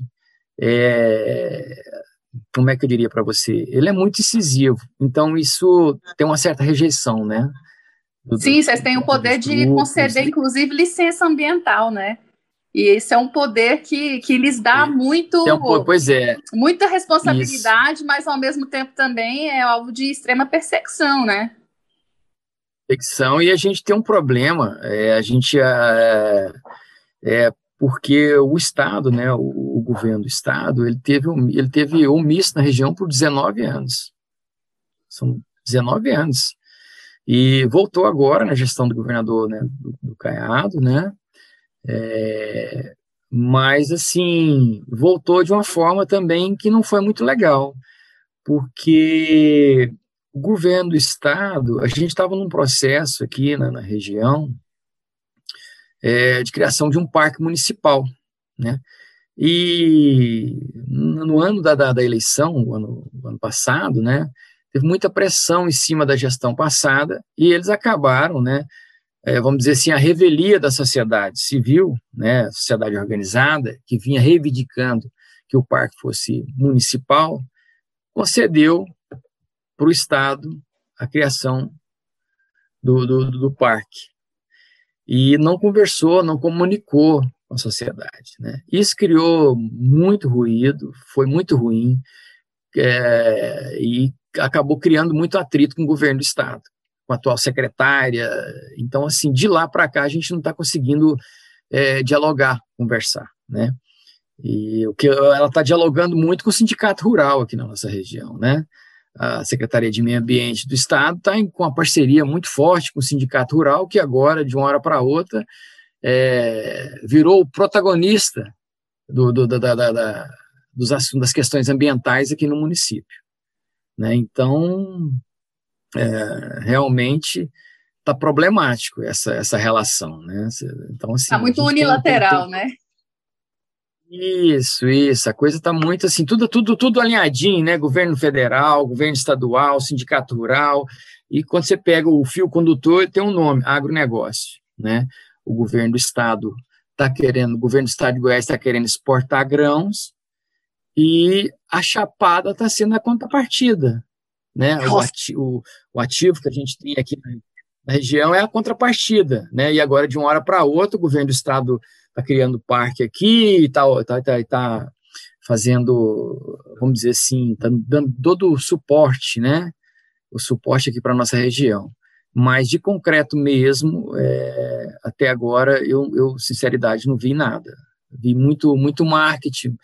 é, como é que eu diria para você? Ele é muito incisivo. Então, isso tem uma certa rejeição, né? Do, Sim, vocês têm o poder de conceder, inclusive, licença ambiental, né? E esse é um poder que, que lhes dá muito, é um, pois é. muita responsabilidade, Isso. mas ao mesmo tempo também é alvo de extrema perseguição, né? Perseguição, e a gente tem um problema, é, a gente é, é porque o Estado, né, o, o, governo do Estado, ele teve, ele teve omisso na região por 19 anos. São 19 anos. E voltou agora na gestão do governador né, do, do Caiado, né, é, mas, assim, voltou de uma forma também que não foi muito legal, porque o governo do estado, a gente estava num processo aqui na, na região é, de criação de um parque municipal, né? E no ano da, da, da eleição, ano, ano passado, né, teve muita pressão em cima da gestão passada e eles acabaram, né, é, vamos dizer assim, a revelia da sociedade civil, né, sociedade organizada, que vinha reivindicando que o parque fosse municipal, concedeu para o Estado a criação do, do, do parque. E não conversou, não comunicou com a sociedade. Né? Isso criou muito ruído, foi muito ruim, é, e acabou criando muito atrito com o governo do Estado, com a atual secretária. Então, assim, de lá para cá, a gente não está conseguindo é, dialogar, conversar. Né? E o que ela está dialogando muito com o sindicato rural aqui na nossa região, né? A Secretaria de Meio Ambiente do Estado está com uma parceria muito forte com o sindicato rural, que agora, de uma hora para outra, é, virou o protagonista do, do, da, da, da, dos assuntos, das questões ambientais aqui no município. Né? Então, é, realmente está problemático essa, essa relação. Né? Então, assim, tá muito unilateral, tem, tem, né? Isso, isso. A coisa está muito assim, tudo, tudo, tudo alinhadinho, né? Governo federal, governo estadual, sindicato rural. E quando você pega o fio condutor, tem um nome, agronegócio, né? O governo do estado está querendo, o governo do estado de Goiás está querendo exportar grãos e a chapada está sendo a contrapartida, né? O ativo, o ativo que a gente tem aqui na região é a contrapartida, né? E agora de uma hora para outra o governo do estado está criando parque aqui e tal, tá, tá, tá fazendo, vamos dizer assim, está dando todo o suporte, né? O suporte aqui para a nossa região. Mas de concreto mesmo, é, até agora, eu, eu, sinceridade, não vi nada. Vi muito, muito marketing,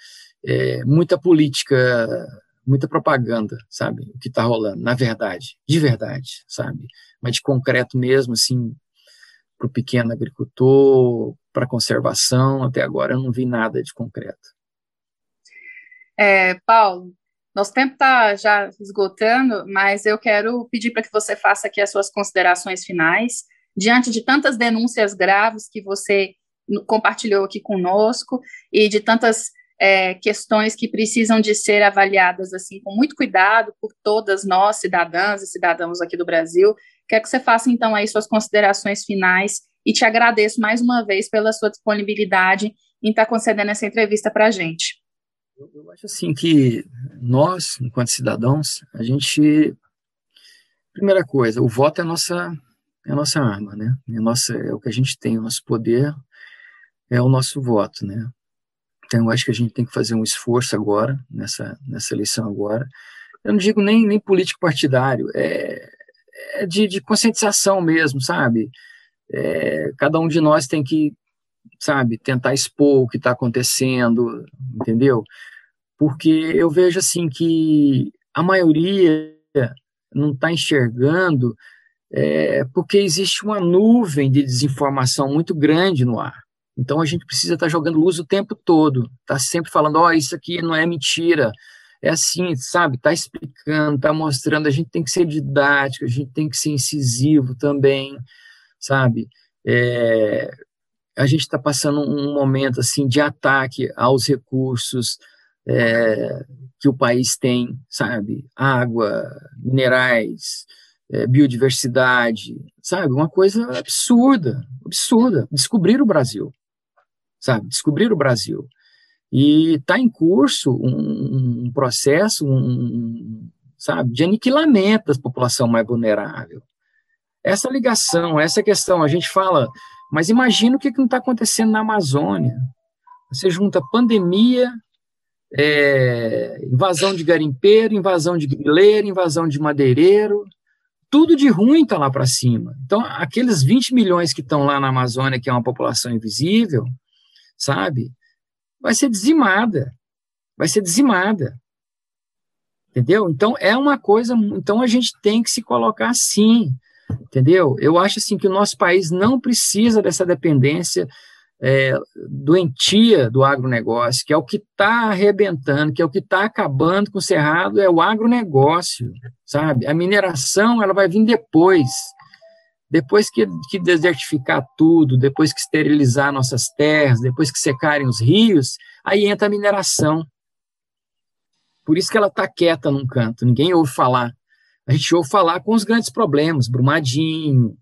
é, muita política, muita propaganda, sabe? O que está rolando, na verdade, de verdade, sabe? Mas de concreto mesmo, assim, para o pequeno agricultor, para conservação, até agora eu não vi nada de concreto. É, Paulo, nosso tempo está já esgotando, mas eu quero pedir para que você faça aqui as suas considerações finais, diante de tantas denúncias graves que você compartilhou aqui conosco e de tantas é, questões que precisam de ser avaliadas assim com muito cuidado por todas nós, cidadãs e cidadãos aqui do Brasil. Quero que você faça então aí suas considerações finais e te agradeço mais uma vez pela sua disponibilidade em estar concedendo essa entrevista para a gente. Eu, eu acho assim que nós, enquanto cidadãos, a gente primeira coisa, o voto é a nossa é a nossa arma, né? É, nossa, é o que a gente tem, o nosso poder é o nosso voto, né? Então, eu acho que a gente tem que fazer um esforço agora, nessa, nessa eleição agora. Eu não digo nem, nem político partidário, é, é de, de conscientização mesmo, sabe? É, cada um de nós tem que, sabe, tentar expor o que está acontecendo, entendeu? Porque eu vejo assim que a maioria não está enxergando é, porque existe uma nuvem de desinformação muito grande no ar. Então a gente precisa estar tá jogando luz o tempo todo, tá sempre falando, ó, oh, isso aqui não é mentira, é assim, sabe? Tá explicando, tá mostrando. A gente tem que ser didático, a gente tem que ser incisivo também, sabe? É, a gente está passando um momento assim de ataque aos recursos é, que o país tem, sabe? Água, minerais, é, biodiversidade, sabe? Uma coisa absurda, absurda. Descobrir o Brasil, sabe? Descobrir o Brasil. E está em curso um, um processo, um, sabe, de aniquilamento da população mais vulnerável. Essa ligação, essa questão, a gente fala, mas imagina o que, que não está acontecendo na Amazônia. Você junta pandemia, é, invasão de garimpeiro, invasão de grileiro, invasão de madeireiro, tudo de ruim está lá para cima. Então, aqueles 20 milhões que estão lá na Amazônia, que é uma população invisível, sabe? Vai ser dizimada. Vai ser dizimada. Entendeu? Então, é uma coisa. Então, a gente tem que se colocar assim entendeu? Eu acho assim que o nosso país não precisa dessa dependência é, doentia do agronegócio, que é o que está arrebentando, que é o que está acabando com o cerrado, é o agronegócio, sabe? A mineração ela vai vir depois, Depois que, que desertificar tudo, depois que esterilizar nossas terras, depois que secarem os rios, aí entra a mineração. Por isso que ela está quieta num canto, ninguém ouve falar. A gente ouve falar com os grandes problemas, Brumadinho,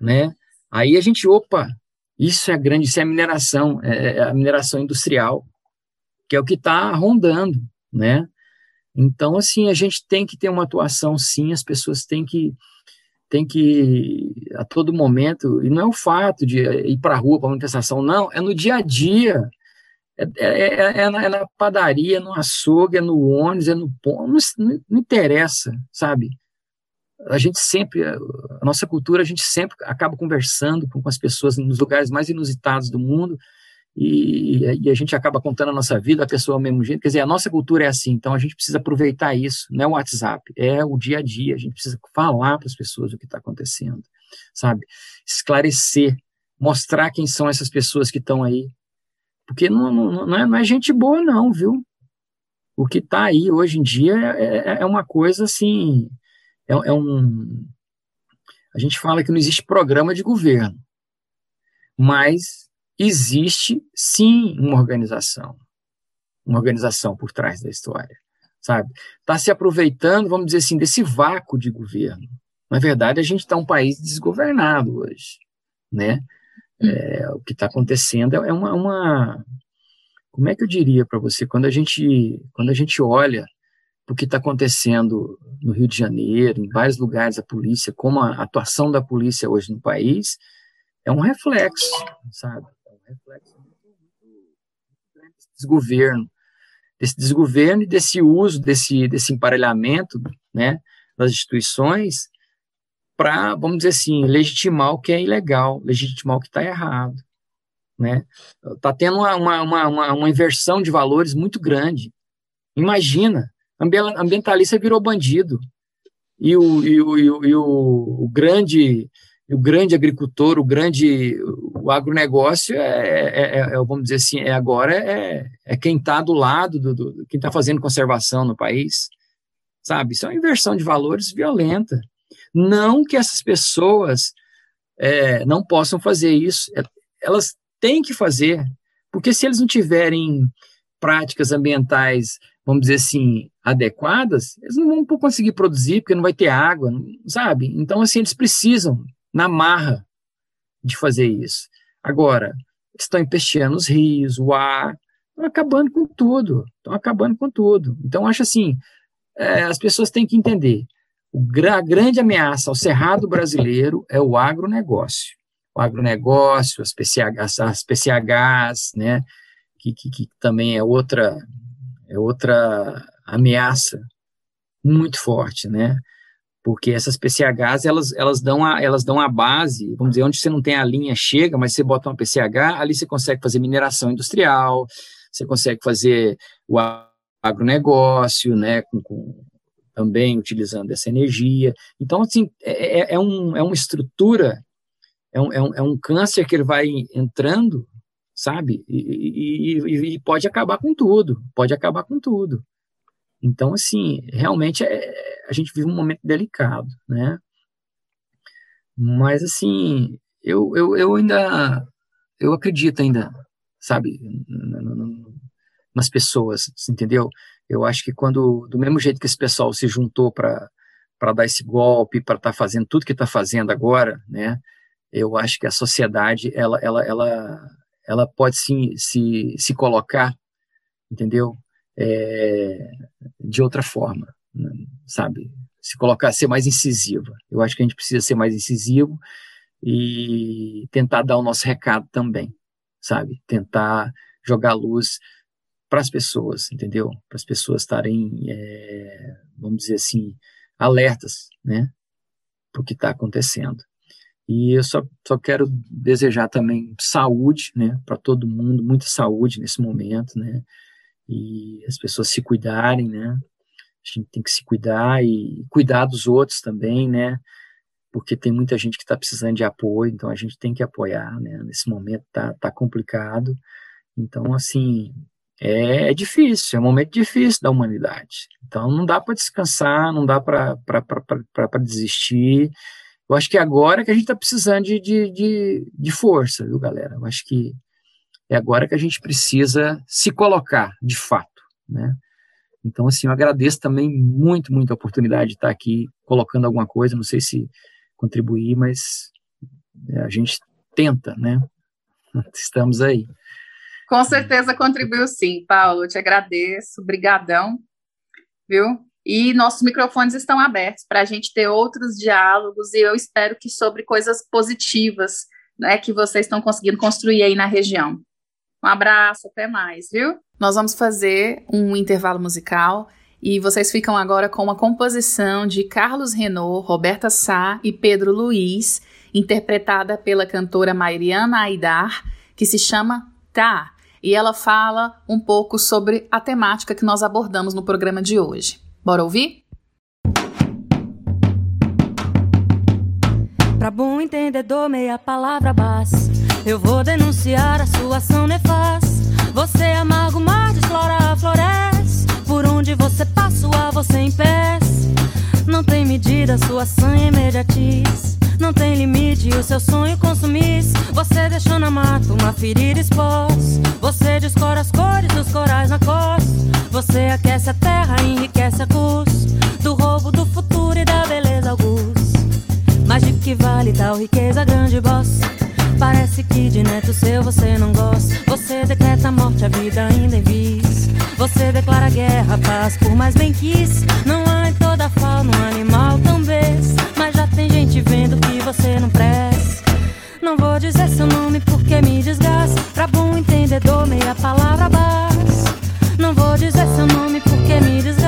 né? Aí a gente, opa, isso é grande, isso é a mineração, é, é a mineração industrial, que é o que está rondando, né? Então, assim, a gente tem que ter uma atuação, sim, as pessoas têm que, têm que, a todo momento, e não é o fato de ir para a rua para manifestação, não, é no dia a dia, é, é, é, é, na, é, na, padaria, no açougue, é no ônibus, é no ponto, não, não, interessa, sabe? A gente sempre, a nossa cultura, a gente sempre acaba conversando com, com as pessoas nos lugares mais inusitados do mundo, e, e, a gente acaba contando a nossa vida, a pessoa ao mesmo jeito. Quer dizer, a nossa cultura é assim, então a gente precisa aproveitar isso. Não é o WhatsApp, é o dia a dia. A gente precisa falar para as pessoas o que está acontecendo, sabe? Esclarecer, mostrar quem são essas pessoas que estão aí. Porque não, não, não, é, não é gente boa, não, viu? O que está aí hoje em dia é, é, é uma coisa assim. É, é um. A gente fala que não existe programa de governo, mas existe sim uma organização, uma organização por trás da história, sabe? Está se aproveitando, vamos dizer assim, desse vácuo de governo. Na verdade, a gente está um país desgovernado hoje, né? Hum. É, o que está acontecendo é uma, uma, como é que eu diria para você quando a gente quando a gente olha o que está acontecendo no Rio de Janeiro, em vários lugares a polícia, como a atuação da polícia hoje no país, é um reflexo, sabe? Reflexo muito, muito, grande desse desgoverno, desse desgoverno e desse uso, desse, desse emparelhamento né, das instituições para, vamos dizer assim, legitimar o que é ilegal, legitimar o que está errado. Né? Está tendo uma, uma, uma, uma, inversão de valores muito grande. Imagina, ambientalista virou bandido. E o, e o, e o, e o, o grande o grande agricultor, o grande o agronegócio é, é, é, é vamos dizer assim, é agora é, é quem está do lado do, do quem está fazendo conservação no país, sabe? Isso é uma inversão de valores violenta. Não que essas pessoas é, não possam fazer isso, é, elas têm que fazer, porque se eles não tiverem práticas ambientais, vamos dizer assim, adequadas, eles não vão conseguir produzir, porque não vai ter água, sabe? Então, assim, eles precisam na marra de fazer isso. Agora, estão empesteando os rios, o ar, estão acabando com tudo, estão acabando com tudo. Então, acho assim, é, as pessoas têm que entender, a grande ameaça ao cerrado brasileiro é o agronegócio. O agronegócio, as, PCHs, as PCHs né, que, que, que também é outra, é outra ameaça muito forte, né? Porque essas PCHs elas, elas, dão a, elas dão a base, vamos dizer, onde você não tem a linha chega, mas você bota uma PCH, ali você consegue fazer mineração industrial, você consegue fazer o agronegócio, né, com, com, também utilizando essa energia. Então, assim, é, é, é um, é uma estrutura, é um, é, um, é um câncer que ele vai entrando, sabe, e, e, e pode acabar com tudo, pode acabar com tudo. Então, assim, realmente é, a gente vive um momento delicado, né? Mas, assim, eu, eu, eu ainda, eu acredito ainda, sabe, nas pessoas, entendeu? Eu acho que quando, do mesmo jeito que esse pessoal se juntou para para dar esse golpe, para estar tá fazendo tudo que está fazendo agora, né? Eu acho que a sociedade ela ela ela, ela pode sim se, se colocar, entendeu? é, de outra forma, sabe? Se colocar, ser mais incisiva. Eu acho que a gente precisa ser mais incisivo e tentar dar o nosso recado também, sabe? Tentar jogar luz para as pessoas, entendeu? Para as pessoas estarem, é, vamos dizer assim, alertas, né? Para o que está acontecendo. E eu só, só quero desejar também saúde, né? Para todo mundo, muita saúde nesse momento, né? e as pessoas se cuidarem, né? A gente tem que se cuidar e cuidar dos outros também, né? Porque tem muita gente que está precisando de apoio, então a gente tem que apoiar, né? Nesse momento tá, tá complicado. Então, assim, é, é difícil, é um momento difícil da humanidade. Então, não dá para descansar, não dá para desistir. eu acho que é agora que a gente está precisando de, de, de, de força, viu, galera? Eu acho que é agora que a gente precisa se colocar, de fato, né? Então, assim, eu agradeço também muito, muito a oportunidade de estar aqui colocando alguma coisa, não sei se contribuir, mas é, a gente tenta, né? Estamos aí. Com certeza contribuiu sim, Paulo, te agradeço, brigadão, viu? E nossos microfones estão abertos para a gente ter outros diálogos e eu espero que sobre coisas positivas né, que vocês estão conseguindo construir aí na região. Um abraço, até mais, viu? Nós vamos fazer um intervalo musical e vocês ficam agora com uma composição de Carlos Renault, Roberta Sá e Pedro Luiz, interpretada pela cantora Mariana Aidar, que se chama Tá. E ela fala um pouco sobre a temática que nós abordamos no programa de hoje. Bora ouvir? Pra bom entendedor, meia palavra basta. Eu vou denunciar a sua ação nefasta. Você amarga o mar, desflora, floresce. Por onde você passa, o você empece. Não tem medida, sua ação é imediatiz. Não tem limite, o seu sonho consumisse. Você deixou na mata uma ferida exposta. Você descora as cores dos corais na costa. Você aquece a terra, enriquece a custo que vale tal riqueza, grande boss? Parece que de neto seu você não gosta. Você decreta a morte, a vida ainda em vis. Você declara guerra, paz, por mais bem quis. Não há em toda fauna um animal tão besta. Mas já tem gente vendo que você não presta. Não vou dizer seu nome porque me desgasta. Pra bom entendedor, meia palavra basta. Não vou dizer seu nome porque me desgasta.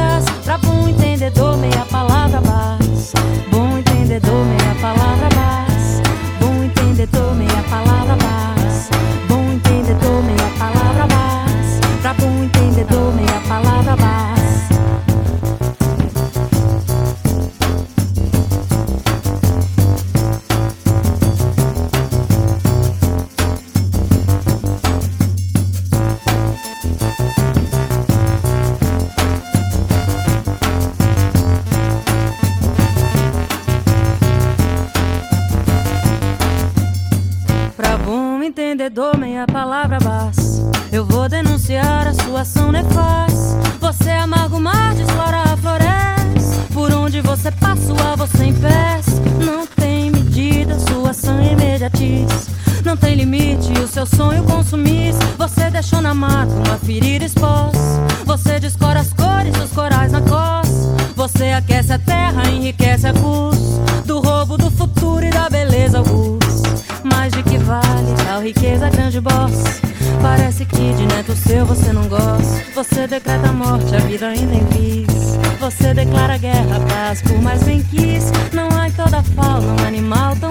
Denunciar a sua ação nefasta. Você amarga o mar, desflora a floresta. Por onde você passa, o você empece. Não tem medida, sua ação é imediatiz. Não tem limite, o seu sonho consumisse. Você deixou na mata uma ferida exposta. Você descora as cores dos corais na costa. Você aquece a terra, enriquece a custo do roubo do futuro e da beleza augusta. Mas de que vale tal riqueza, grande boss? Parece que de neto seu você não gosta. Você decreta a morte, a vida ainda em vis. Você declara guerra, paz, por mais bem quis. Não há em toda fauna um animal tão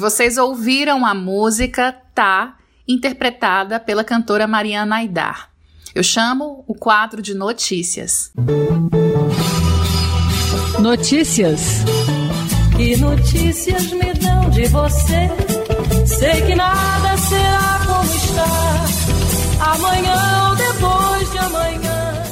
vocês ouviram a música Tá, interpretada pela cantora Mariana Aidar. Eu chamo o quadro de notícias. Notícias. Que notícias me dão de você? Sei que nada será como está. Amanhã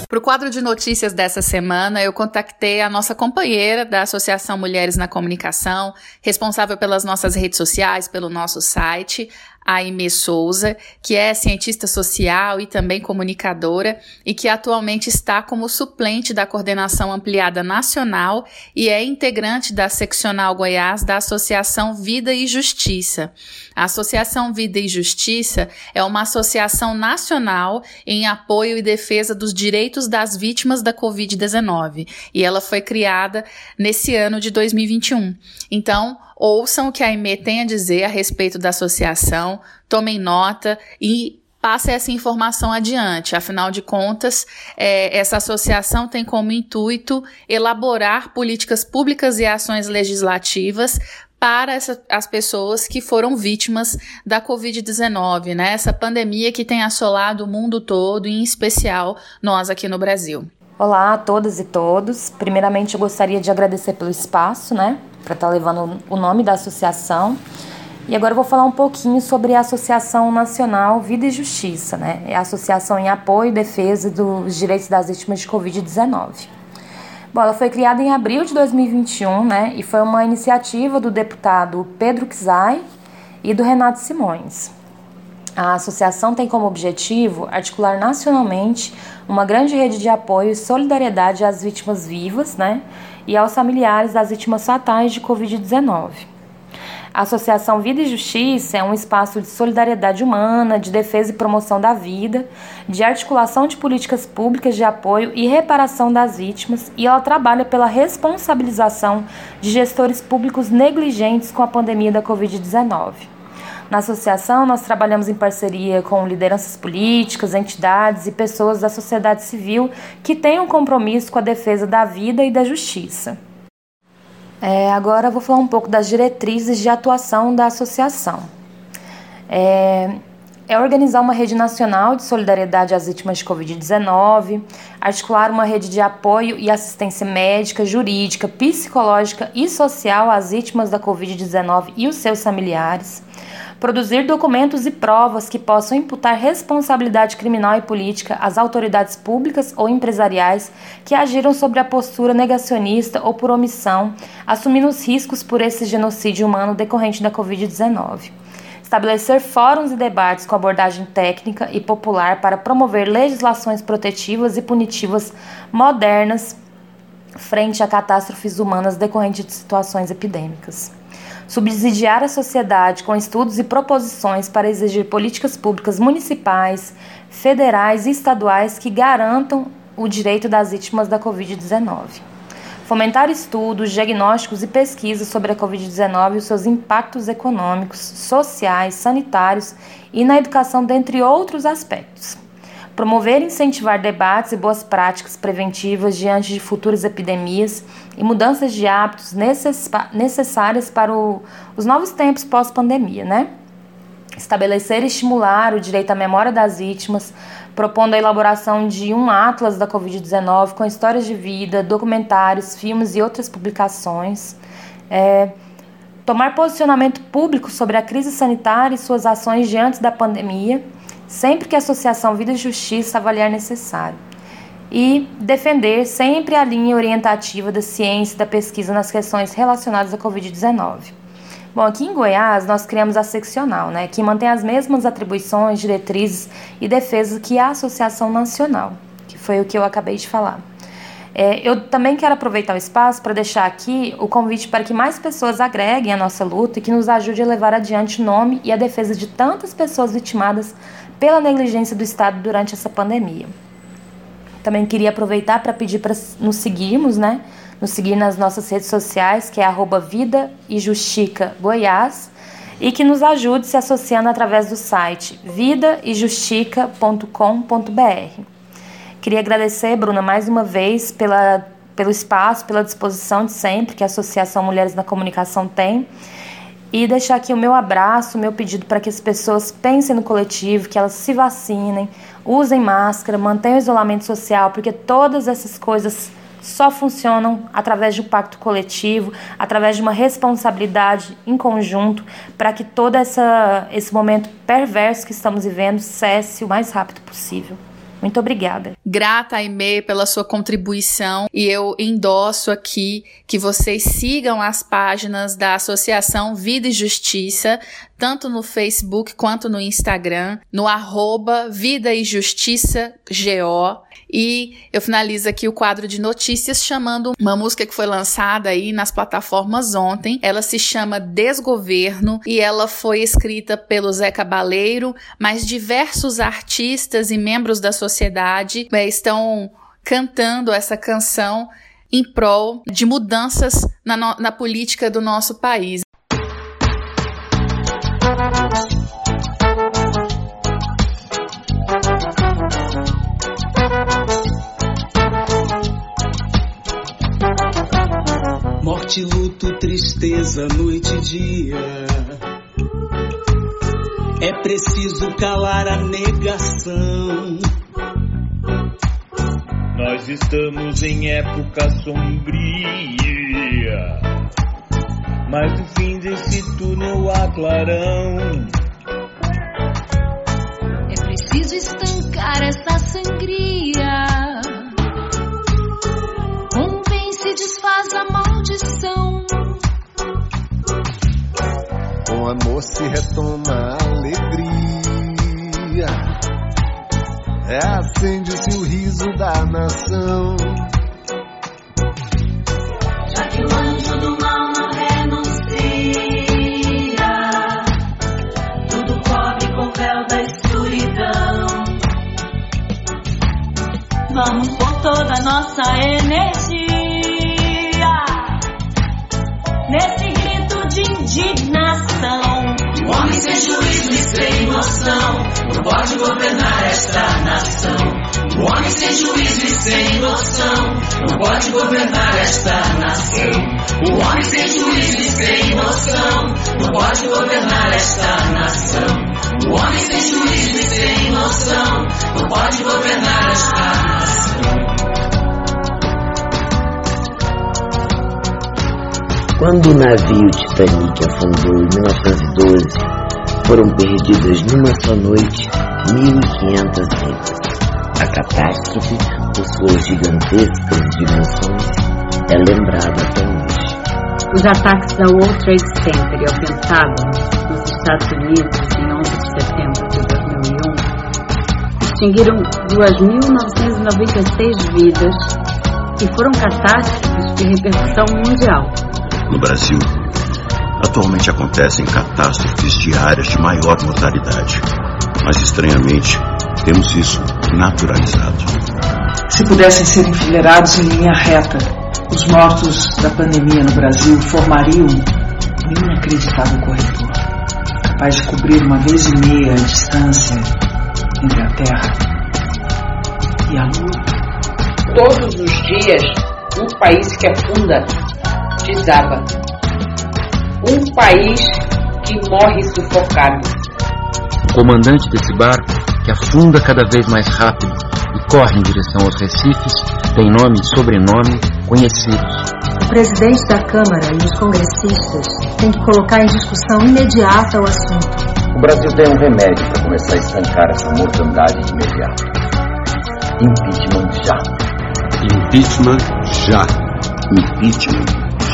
Para o quadro de notícias dessa semana, eu contactei a nossa companheira da Associação Mulheres na Comunicação, responsável pelas nossas redes sociais, pelo nosso site, a Aimee Souza, que é cientista social e também comunicadora e que atualmente está como suplente da Coordenação Ampliada Nacional e é integrante da Seccional Goiás da Associação Vida e Justiça. A Associação Vida e Justiça é uma associação nacional em apoio e defesa dos direitos das vítimas da Covid-19 e ela foi criada nesse ano de 2021. Então, ouçam o que a Aimee tem a dizer a respeito da associação, tomem nota e passe essa informação adiante. Afinal de contas, é, essa associação tem como intuito elaborar políticas públicas e ações legislativas para essa, as pessoas que foram vítimas da Covid-19, né? Essa pandemia que tem assolado o mundo todo, em especial nós aqui no Brasil. Olá a todas e todos. Primeiramente, eu gostaria de agradecer pelo espaço, né, para estar tá levando o nome da associação. E agora eu vou falar um pouquinho sobre a Associação Nacional Vida e Justiça, né? É a associação em apoio e defesa dos direitos das vítimas de Covid-19. Bom, ela foi criada em abril de 2021, né? E foi uma iniciativa do deputado Pedro Kizai e do Renato Simões. A associação tem como objetivo articular nacionalmente uma grande rede de apoio e solidariedade às vítimas vivas, né? E aos familiares das vítimas fatais de Covid-19. A Associação Vida e Justiça é um espaço de solidariedade humana, de defesa e promoção da vida, de articulação de políticas públicas de apoio e reparação das vítimas, e ela trabalha pela responsabilização de gestores públicos negligentes com a pandemia da Covid-19. Na associação, nós trabalhamos em parceria com lideranças políticas, entidades e pessoas da sociedade civil que têm um compromisso com a defesa da vida e da justiça. É, agora vou falar um pouco das diretrizes de atuação da associação. É, é organizar uma rede nacional de solidariedade às vítimas de Covid-19, articular uma rede de apoio e assistência médica, jurídica, psicológica e social às vítimas da Covid-19 e os seus familiares, produzir documentos e provas que possam imputar responsabilidade criminal e política às autoridades públicas ou empresariais que agiram sobre a postura negacionista ou por omissão, assumindo os riscos por esse genocídio humano decorrente da Covid-19 estabelecer fóruns e debates com abordagem técnica e popular para promover legislações protetivas e punitivas modernas frente a catástrofes humanas decorrentes de situações epidêmicas subsidiar a sociedade com estudos e proposições para exigir políticas públicas municipais, federais e estaduais que garantam o direito das vítimas da Covid-19. Fomentar estudos, diagnósticos e pesquisas sobre a Covid-19 e os seus impactos econômicos, sociais, sanitários e na educação, dentre outros aspectos promover e incentivar debates e boas práticas preventivas diante de futuras epidemias e mudanças de hábitos necessárias para o, os novos tempos pós-pandemia, né? Estabelecer e estimular o direito à memória das vítimas, propondo a elaboração de um atlas da Covid-19 com histórias de vida, documentários, filmes e outras publicações. É, tomar posicionamento público sobre a crise sanitária e suas ações diante da pandemia sempre que a Associação Vida e Justiça avaliar necessário. E defender sempre a linha orientativa da ciência e da pesquisa nas questões relacionadas à Covid-19. Bom, aqui em Goiás nós criamos a seccional, né, que mantém as mesmas atribuições, diretrizes e defesas que a Associação Nacional, que foi o que eu acabei de falar. É, eu também quero aproveitar o espaço para deixar aqui o convite para que mais pessoas agreguem a nossa luta e que nos ajude a levar adiante o nome e a defesa de tantas pessoas vitimadas pela negligência do Estado durante essa pandemia. Também queria aproveitar para pedir para nos seguirmos, né? Nos seguir nas nossas redes sociais, que é arroba Vida e Justica Goiás, e que nos ajude se associando através do site vidaejustica.com.br. Queria agradecer, Bruna, mais uma vez pela, pelo espaço, pela disposição de sempre que a Associação Mulheres na Comunicação tem e deixar aqui o meu abraço, o meu pedido para que as pessoas pensem no coletivo, que elas se vacinem, usem máscara, mantenham o isolamento social, porque todas essas coisas só funcionam através de um pacto coletivo, através de uma responsabilidade em conjunto, para que todo essa, esse momento perverso que estamos vivendo cesse o mais rápido possível. Muito obrigada. Grata, Aimee, pela sua contribuição e eu endosso aqui que vocês sigam as páginas da Associação Vida e Justiça, tanto no Facebook quanto no Instagram, no arroba Vida e Justiça GO. E eu finalizo aqui o quadro de notícias chamando uma música que foi lançada aí nas plataformas ontem. Ela se chama Desgoverno e ela foi escrita pelo Zé Cabaleiro, mas diversos artistas e membros da sociedade é, estão cantando essa canção em prol de mudanças na, na política do nosso país. Precisa noite e dia. É preciso calar a negação. Nós estamos em época sombria. Mas no fim desse túnel há clarão. É preciso estancar essa sangria. Amor se retoma a alegria. É acende-se o riso da nação. Já que o anjo do mal não renuncia, tudo cobre com véu da escuridão. Vamos por toda a nossa energia Homem sem juízo e sem noção não pode governar esta nação. O homem sem juízo e sem noção não pode governar esta nação. O homem sem juízo e sem noção não pode governar esta nação. O homem sem juízo e sem noção não pode governar esta nação. Quando o navio Titanic afundou em 1912, foram perdidas numa só noite 1.500 vidas. A catástrofe, por suas gigantescas dimensões, é lembrada até hoje. Os ataques ao World Trade Center e ao Pentágono, nos Estados Unidos, em 11 de setembro de 2001, extinguiram 2.996 vidas e foram catástrofes de repercussão mundial. No Brasil, atualmente acontecem catástrofes diárias de maior mortalidade, mas estranhamente temos isso naturalizado. Se pudessem ser enfileirados em linha reta, os mortos da pandemia no Brasil formariam um inacreditável corredor, capaz de cobrir uma vez e meia a distância entre a Terra e a Lua. Todos os dias, um país que afunda desaba. Um país que morre sufocado. O comandante desse barco, que afunda cada vez mais rápido e corre em direção aos recifes, tem nome e sobrenome conhecidos. O presidente da Câmara e os congressistas têm que colocar em discussão imediata o assunto. O Brasil tem um remédio para começar a estancar essa mortandade de imediato. Impeachment já. Impeachment já. Impeachment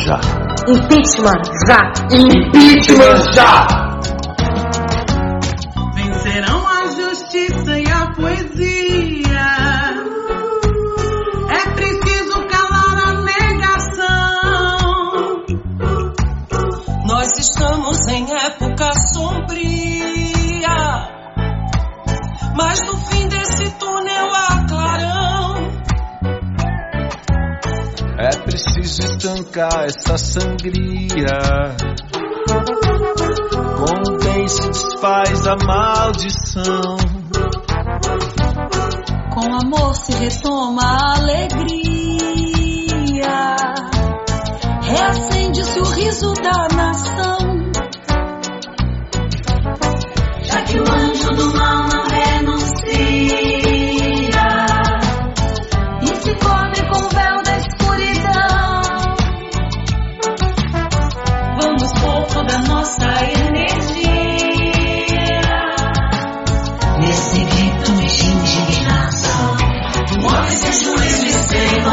já. Impeachment já. Impeachment já. Preciso estancar essa sangria. Com o se desfaz a maldição. Com amor se retoma a alegria. Reacende-se o riso da nação. Já que o anjo do mal não renuncia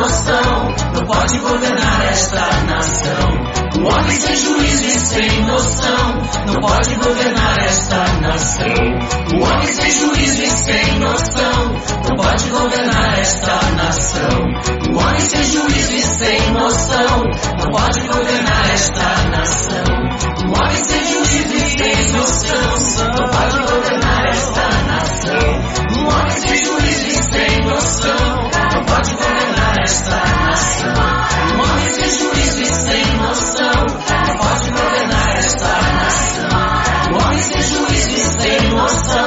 noção não pode governar esta nação. O homem sem juízo e sem noção não pode governar esta nação. O homem sem juízo e sem noção não pode governar esta nação. O homem sem juízo e sem noção não pode governar esta nação. O homem sem juízo e sem noção não pode governar esta nação. Um homem sem juízo e sem noção governar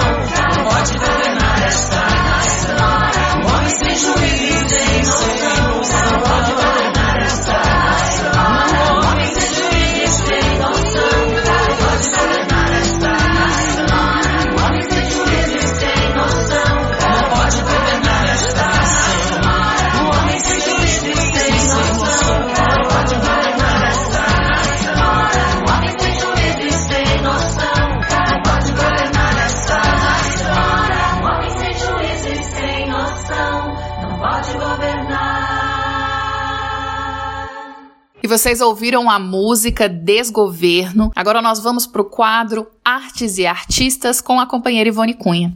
vocês ouviram a música Desgoverno. Agora nós vamos para o quadro Artes e Artistas com a companheira Ivone Cunha.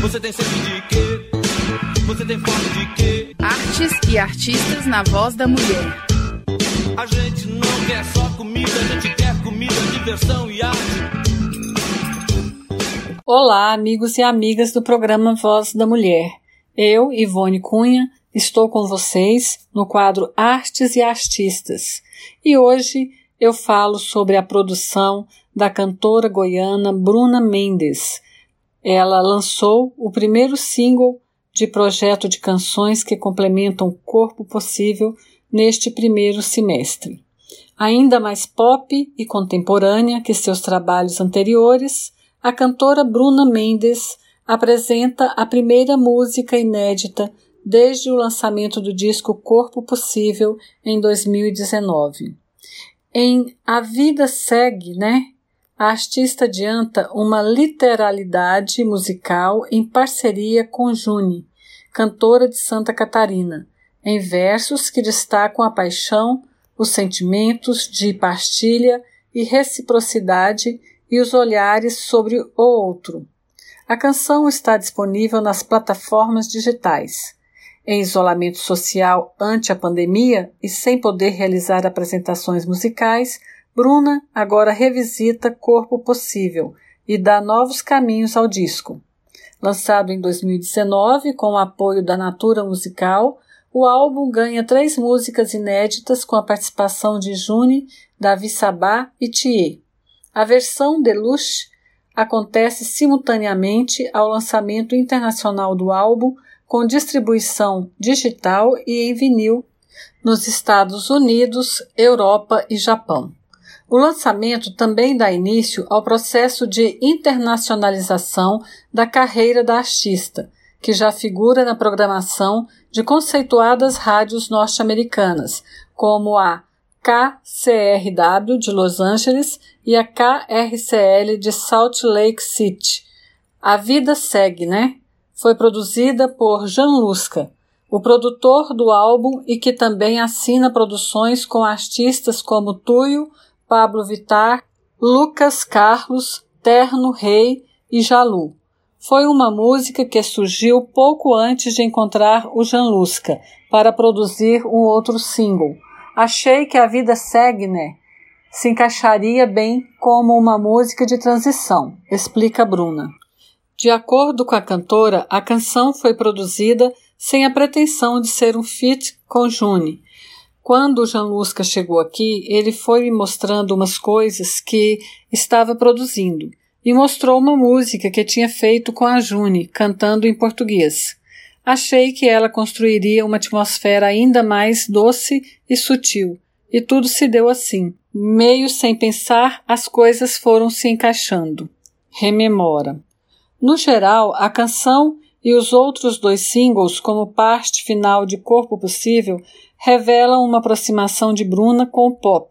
Você tem sede de quê? Você tem fome de quê? Artes e Artistas na voz da mulher. A gente não quer só comida, a gente quer comida, diversão e arte. Olá, amigos e amigas do programa Voz da Mulher. Eu, Ivone Cunha, estou com vocês no quadro Artes e Artistas. E hoje eu falo sobre a produção da cantora goiana Bruna Mendes. Ela lançou o primeiro single de projeto de canções que complementam o corpo possível neste primeiro semestre. Ainda mais pop e contemporânea que seus trabalhos anteriores, a cantora Bruna Mendes apresenta a primeira música inédita desde o lançamento do disco Corpo Possível em 2019. Em A Vida Segue, né? A artista adianta uma literalidade musical em parceria com Juni, cantora de Santa Catarina, em versos que destacam a paixão, os sentimentos de partilha e reciprocidade e os olhares sobre o outro. A canção está disponível nas plataformas digitais. Em isolamento social ante a pandemia e sem poder realizar apresentações musicais, Bruna agora revisita Corpo Possível e dá novos caminhos ao disco. Lançado em 2019 com o apoio da Natura Musical, o álbum ganha três músicas inéditas com a participação de Juni, Davi Sabá e Thier. A versão deluxe acontece simultaneamente ao lançamento internacional do álbum, com distribuição digital e em vinil nos Estados Unidos, Europa e Japão. O lançamento também dá início ao processo de internacionalização da carreira da artista, que já figura na programação de conceituadas rádios norte-americanas, como a KCRW de Los Angeles e a KRCL de Salt Lake City. A vida segue, né? Foi produzida por Jan Lusca, o produtor do álbum e que também assina produções com artistas como Tuyo, Pablo Vittar, Lucas Carlos, Terno Rei e Jalu. Foi uma música que surgiu pouco antes de encontrar o Janlusca para produzir um outro single. Achei que a vida segue, né? Se encaixaria bem como uma música de transição, explica Bruna. De acordo com a cantora, a canção foi produzida sem a pretensão de ser um feat com Juni. Quando o Janlusca chegou aqui, ele foi me mostrando umas coisas que estava produzindo e mostrou uma música que tinha feito com a June, cantando em português. Achei que ela construiria uma atmosfera ainda mais doce e sutil, e tudo se deu assim. Meio sem pensar, as coisas foram se encaixando. Rememora. No geral, a canção e os outros dois singles, como parte final de Corpo Possível, revelam uma aproximação de Bruna com o pop,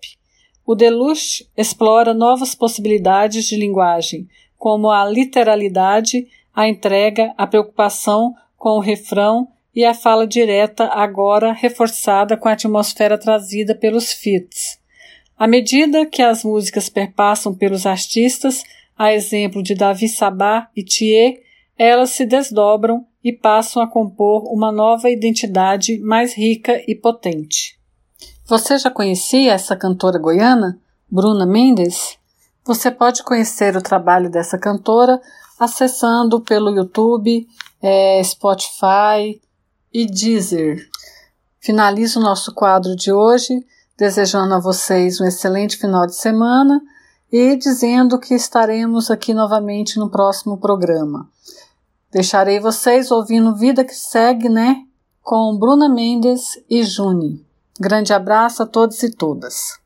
o Deluxe explora novas possibilidades de linguagem, como a literalidade, a entrega, a preocupação com o refrão e a fala direta, agora reforçada com a atmosfera trazida pelos feats. À medida que as músicas perpassam pelos artistas, a exemplo de Davi Sabá e Thier, elas se desdobram e passam a compor uma nova identidade mais rica e potente. Você já conhecia essa cantora goiana, Bruna Mendes? Você pode conhecer o trabalho dessa cantora acessando pelo YouTube, é, Spotify e Deezer. Finalizo o nosso quadro de hoje, desejando a vocês um excelente final de semana e dizendo que estaremos aqui novamente no próximo programa. Deixarei vocês ouvindo Vida que Segue, né? Com Bruna Mendes e Juni. Grande abraço a todos e todas.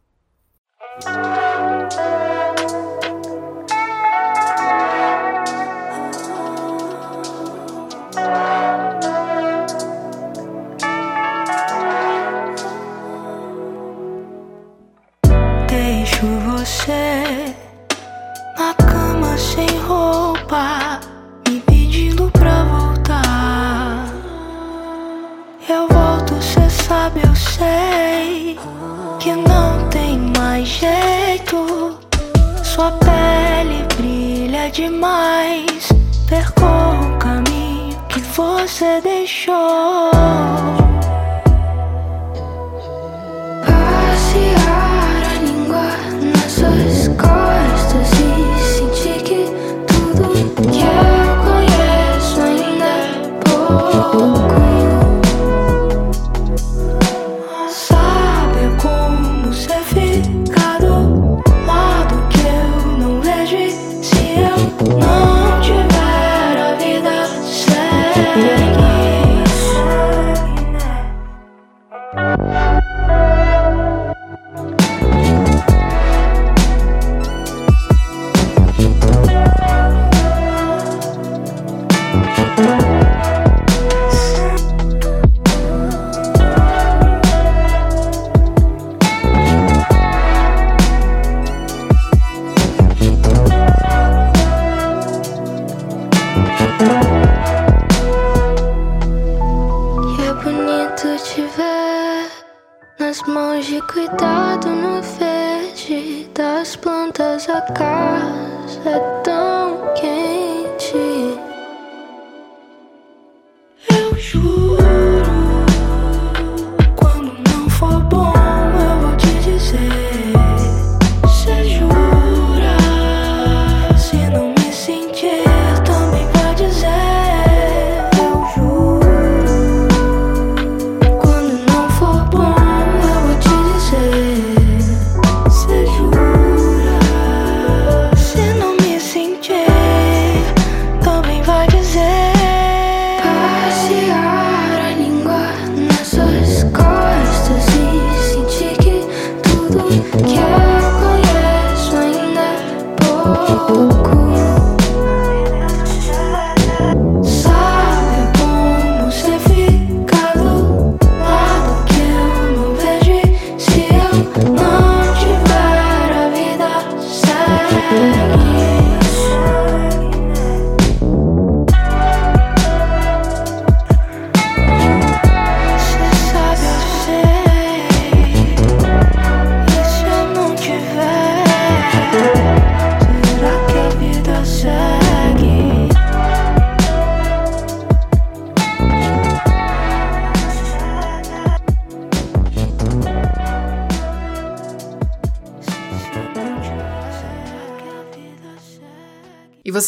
Jeito. Sua pele brilha demais. Percorra o caminho que você deixou. Passear a língua nas suas costas e sentir que tudo que eu conheço ainda é pouco.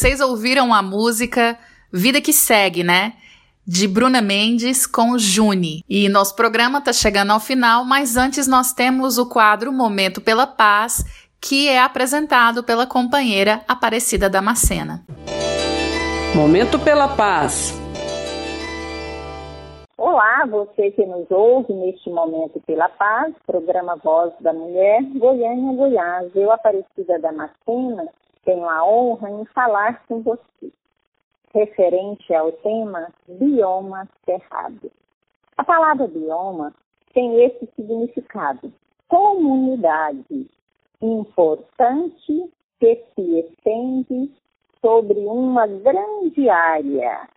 Vocês ouviram a música Vida que Segue, né? De Bruna Mendes com Juni. E nosso programa tá chegando ao final, mas antes nós temos o quadro Momento pela Paz, que é apresentado pela companheira Aparecida Damascena. Momento pela Paz. Olá, você que nos ouve neste momento pela paz, programa Voz da Mulher, Goiânia, Goiás. Eu, Aparecida Damascena, tenho a honra em falar com você, referente ao tema bioma cerrado. A palavra bioma tem esse significado: comunidade importante que se estende sobre uma grande área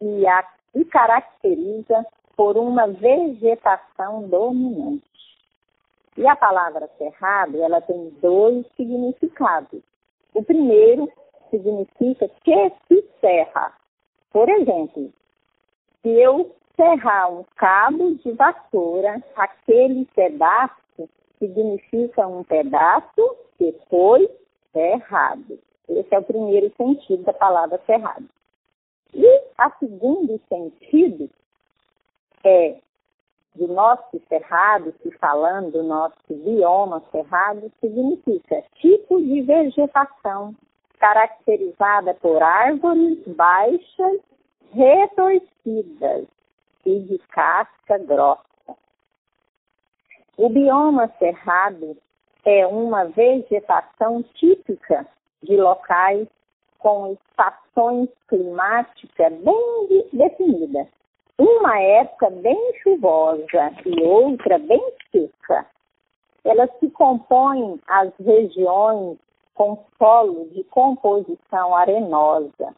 e a e caracteriza por uma vegetação dominante. E a palavra cerrado, ela tem dois significados. O primeiro significa que se serra. Por exemplo, se eu serrar um cabo de vassoura, aquele pedaço significa um pedaço que foi serrado. Esse é o primeiro sentido da palavra cerrado. E a segundo sentido é do nosso cerrado, se falando do nosso bioma cerrado, significa tipo de vegetação caracterizada por árvores baixas, retorcidas e de casca grossa. O bioma cerrado é uma vegetação típica de locais com estações climáticas bem de- definidas. Uma época bem chuvosa e outra bem seca. Elas se compõem as regiões com solo de composição arenosa.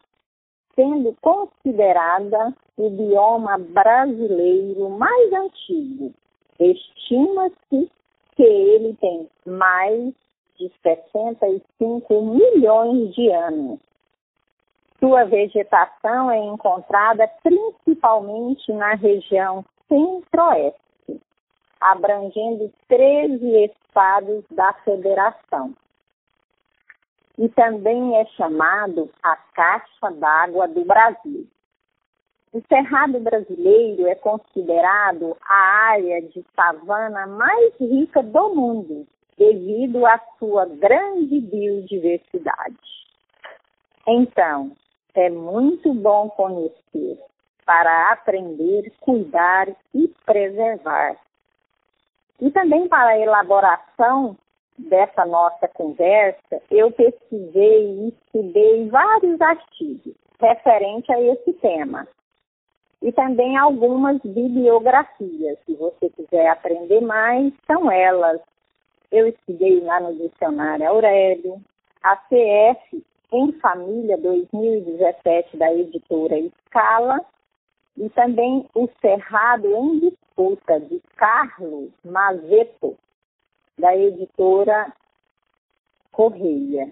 sendo considerada o bioma brasileiro mais antigo. Estima-se que ele tem mais de 65 milhões de anos. Sua vegetação é encontrada principalmente na região centro-oeste, abrangendo 13 estados da federação. E também é chamado a Caixa d'Água do Brasil. O Cerrado brasileiro é considerado a área de savana mais rica do mundo, devido à sua grande biodiversidade. Então, é muito bom conhecer para aprender, cuidar e preservar. E também para a elaboração dessa nossa conversa, eu pesquisei e estudei vários artigos referentes a esse tema. E também algumas bibliografias. Se você quiser aprender mais, são elas. Eu estudei lá no Dicionário Aurélio, a CF em Família 2017 da editora Scala e também O Cerrado em Disputa de Carlos Mazeto da editora Correia.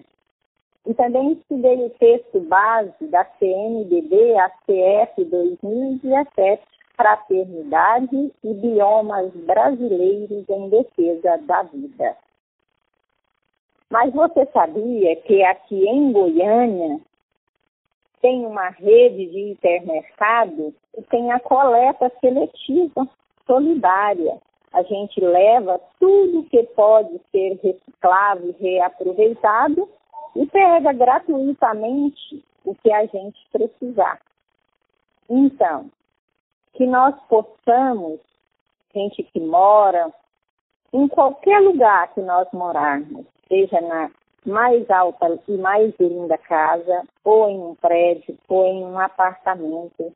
E também estudei o texto base da CNBB, a CF 2017, Fraternidade e Biomas Brasileiros em Defesa da Vida. Mas você sabia que aqui em Goiânia tem uma rede de hipermercado e tem a coleta seletiva solidária. A gente leva tudo que pode ser reciclável e reaproveitado e pega gratuitamente o que a gente precisar. Então, que nós possamos, gente que mora em qualquer lugar que nós morarmos, seja na mais alta e mais linda casa, ou em um prédio, ou em um apartamento,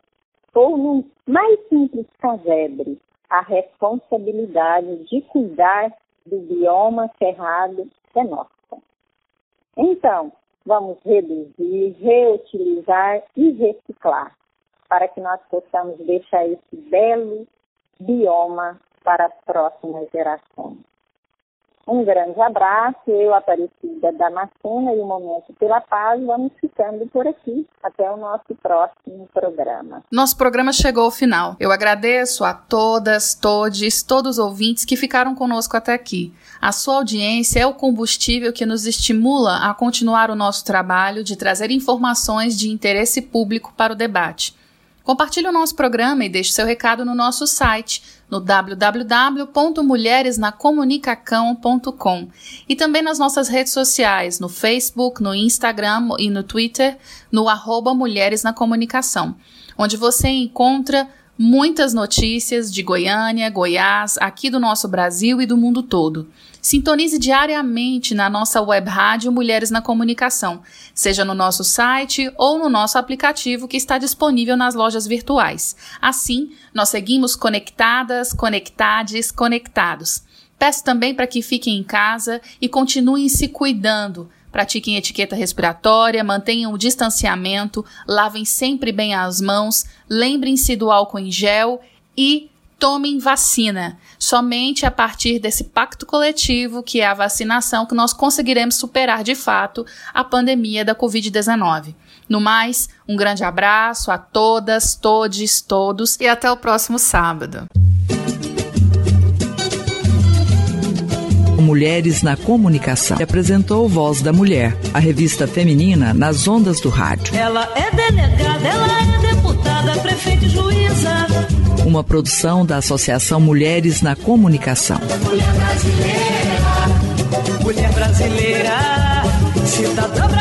ou no mais simples casebre, a responsabilidade de cuidar do bioma cerrado é nossa. Então, vamos reduzir, reutilizar e reciclar, para que nós possamos deixar esse belo bioma para as próximas gerações. Um grande abraço, eu, Aparecida Damascena e o Momento pela Paz, vamos ficando por aqui. Até o nosso próximo programa. Nosso programa chegou ao final. Eu agradeço a todas, todes, todos os ouvintes que ficaram conosco até aqui. A sua audiência é o combustível que nos estimula a continuar o nosso trabalho de trazer informações de interesse público para o debate. Compartilhe o nosso programa e deixe seu recado no nosso site no www.mulheresnacomunicacão.com e também nas nossas redes sociais, no Facebook, no Instagram e no Twitter, no arroba Mulheres na Comunicação, onde você encontra muitas notícias de Goiânia, Goiás, aqui do nosso Brasil e do mundo todo. Sintonize diariamente na nossa web rádio Mulheres na Comunicação, seja no nosso site ou no nosso aplicativo que está disponível nas lojas virtuais. Assim, nós seguimos conectadas, conectades, conectados. Peço também para que fiquem em casa e continuem se cuidando. Pratiquem etiqueta respiratória, mantenham o distanciamento, lavem sempre bem as mãos, lembrem-se do álcool em gel e tomem vacina. Somente a partir desse pacto coletivo, que é a vacinação, que nós conseguiremos superar de fato a pandemia da Covid-19. No mais, um grande abraço a todas, todes, todos e até o próximo sábado. Mulheres na Comunicação. Apresentou Voz da Mulher, a revista feminina nas ondas do rádio. Ela é delegada, ela é deputada, prefeita e juíza uma produção da Associação Mulheres na Comunicação. Mulher brasileira, mulher brasileira, cidadã brasileira.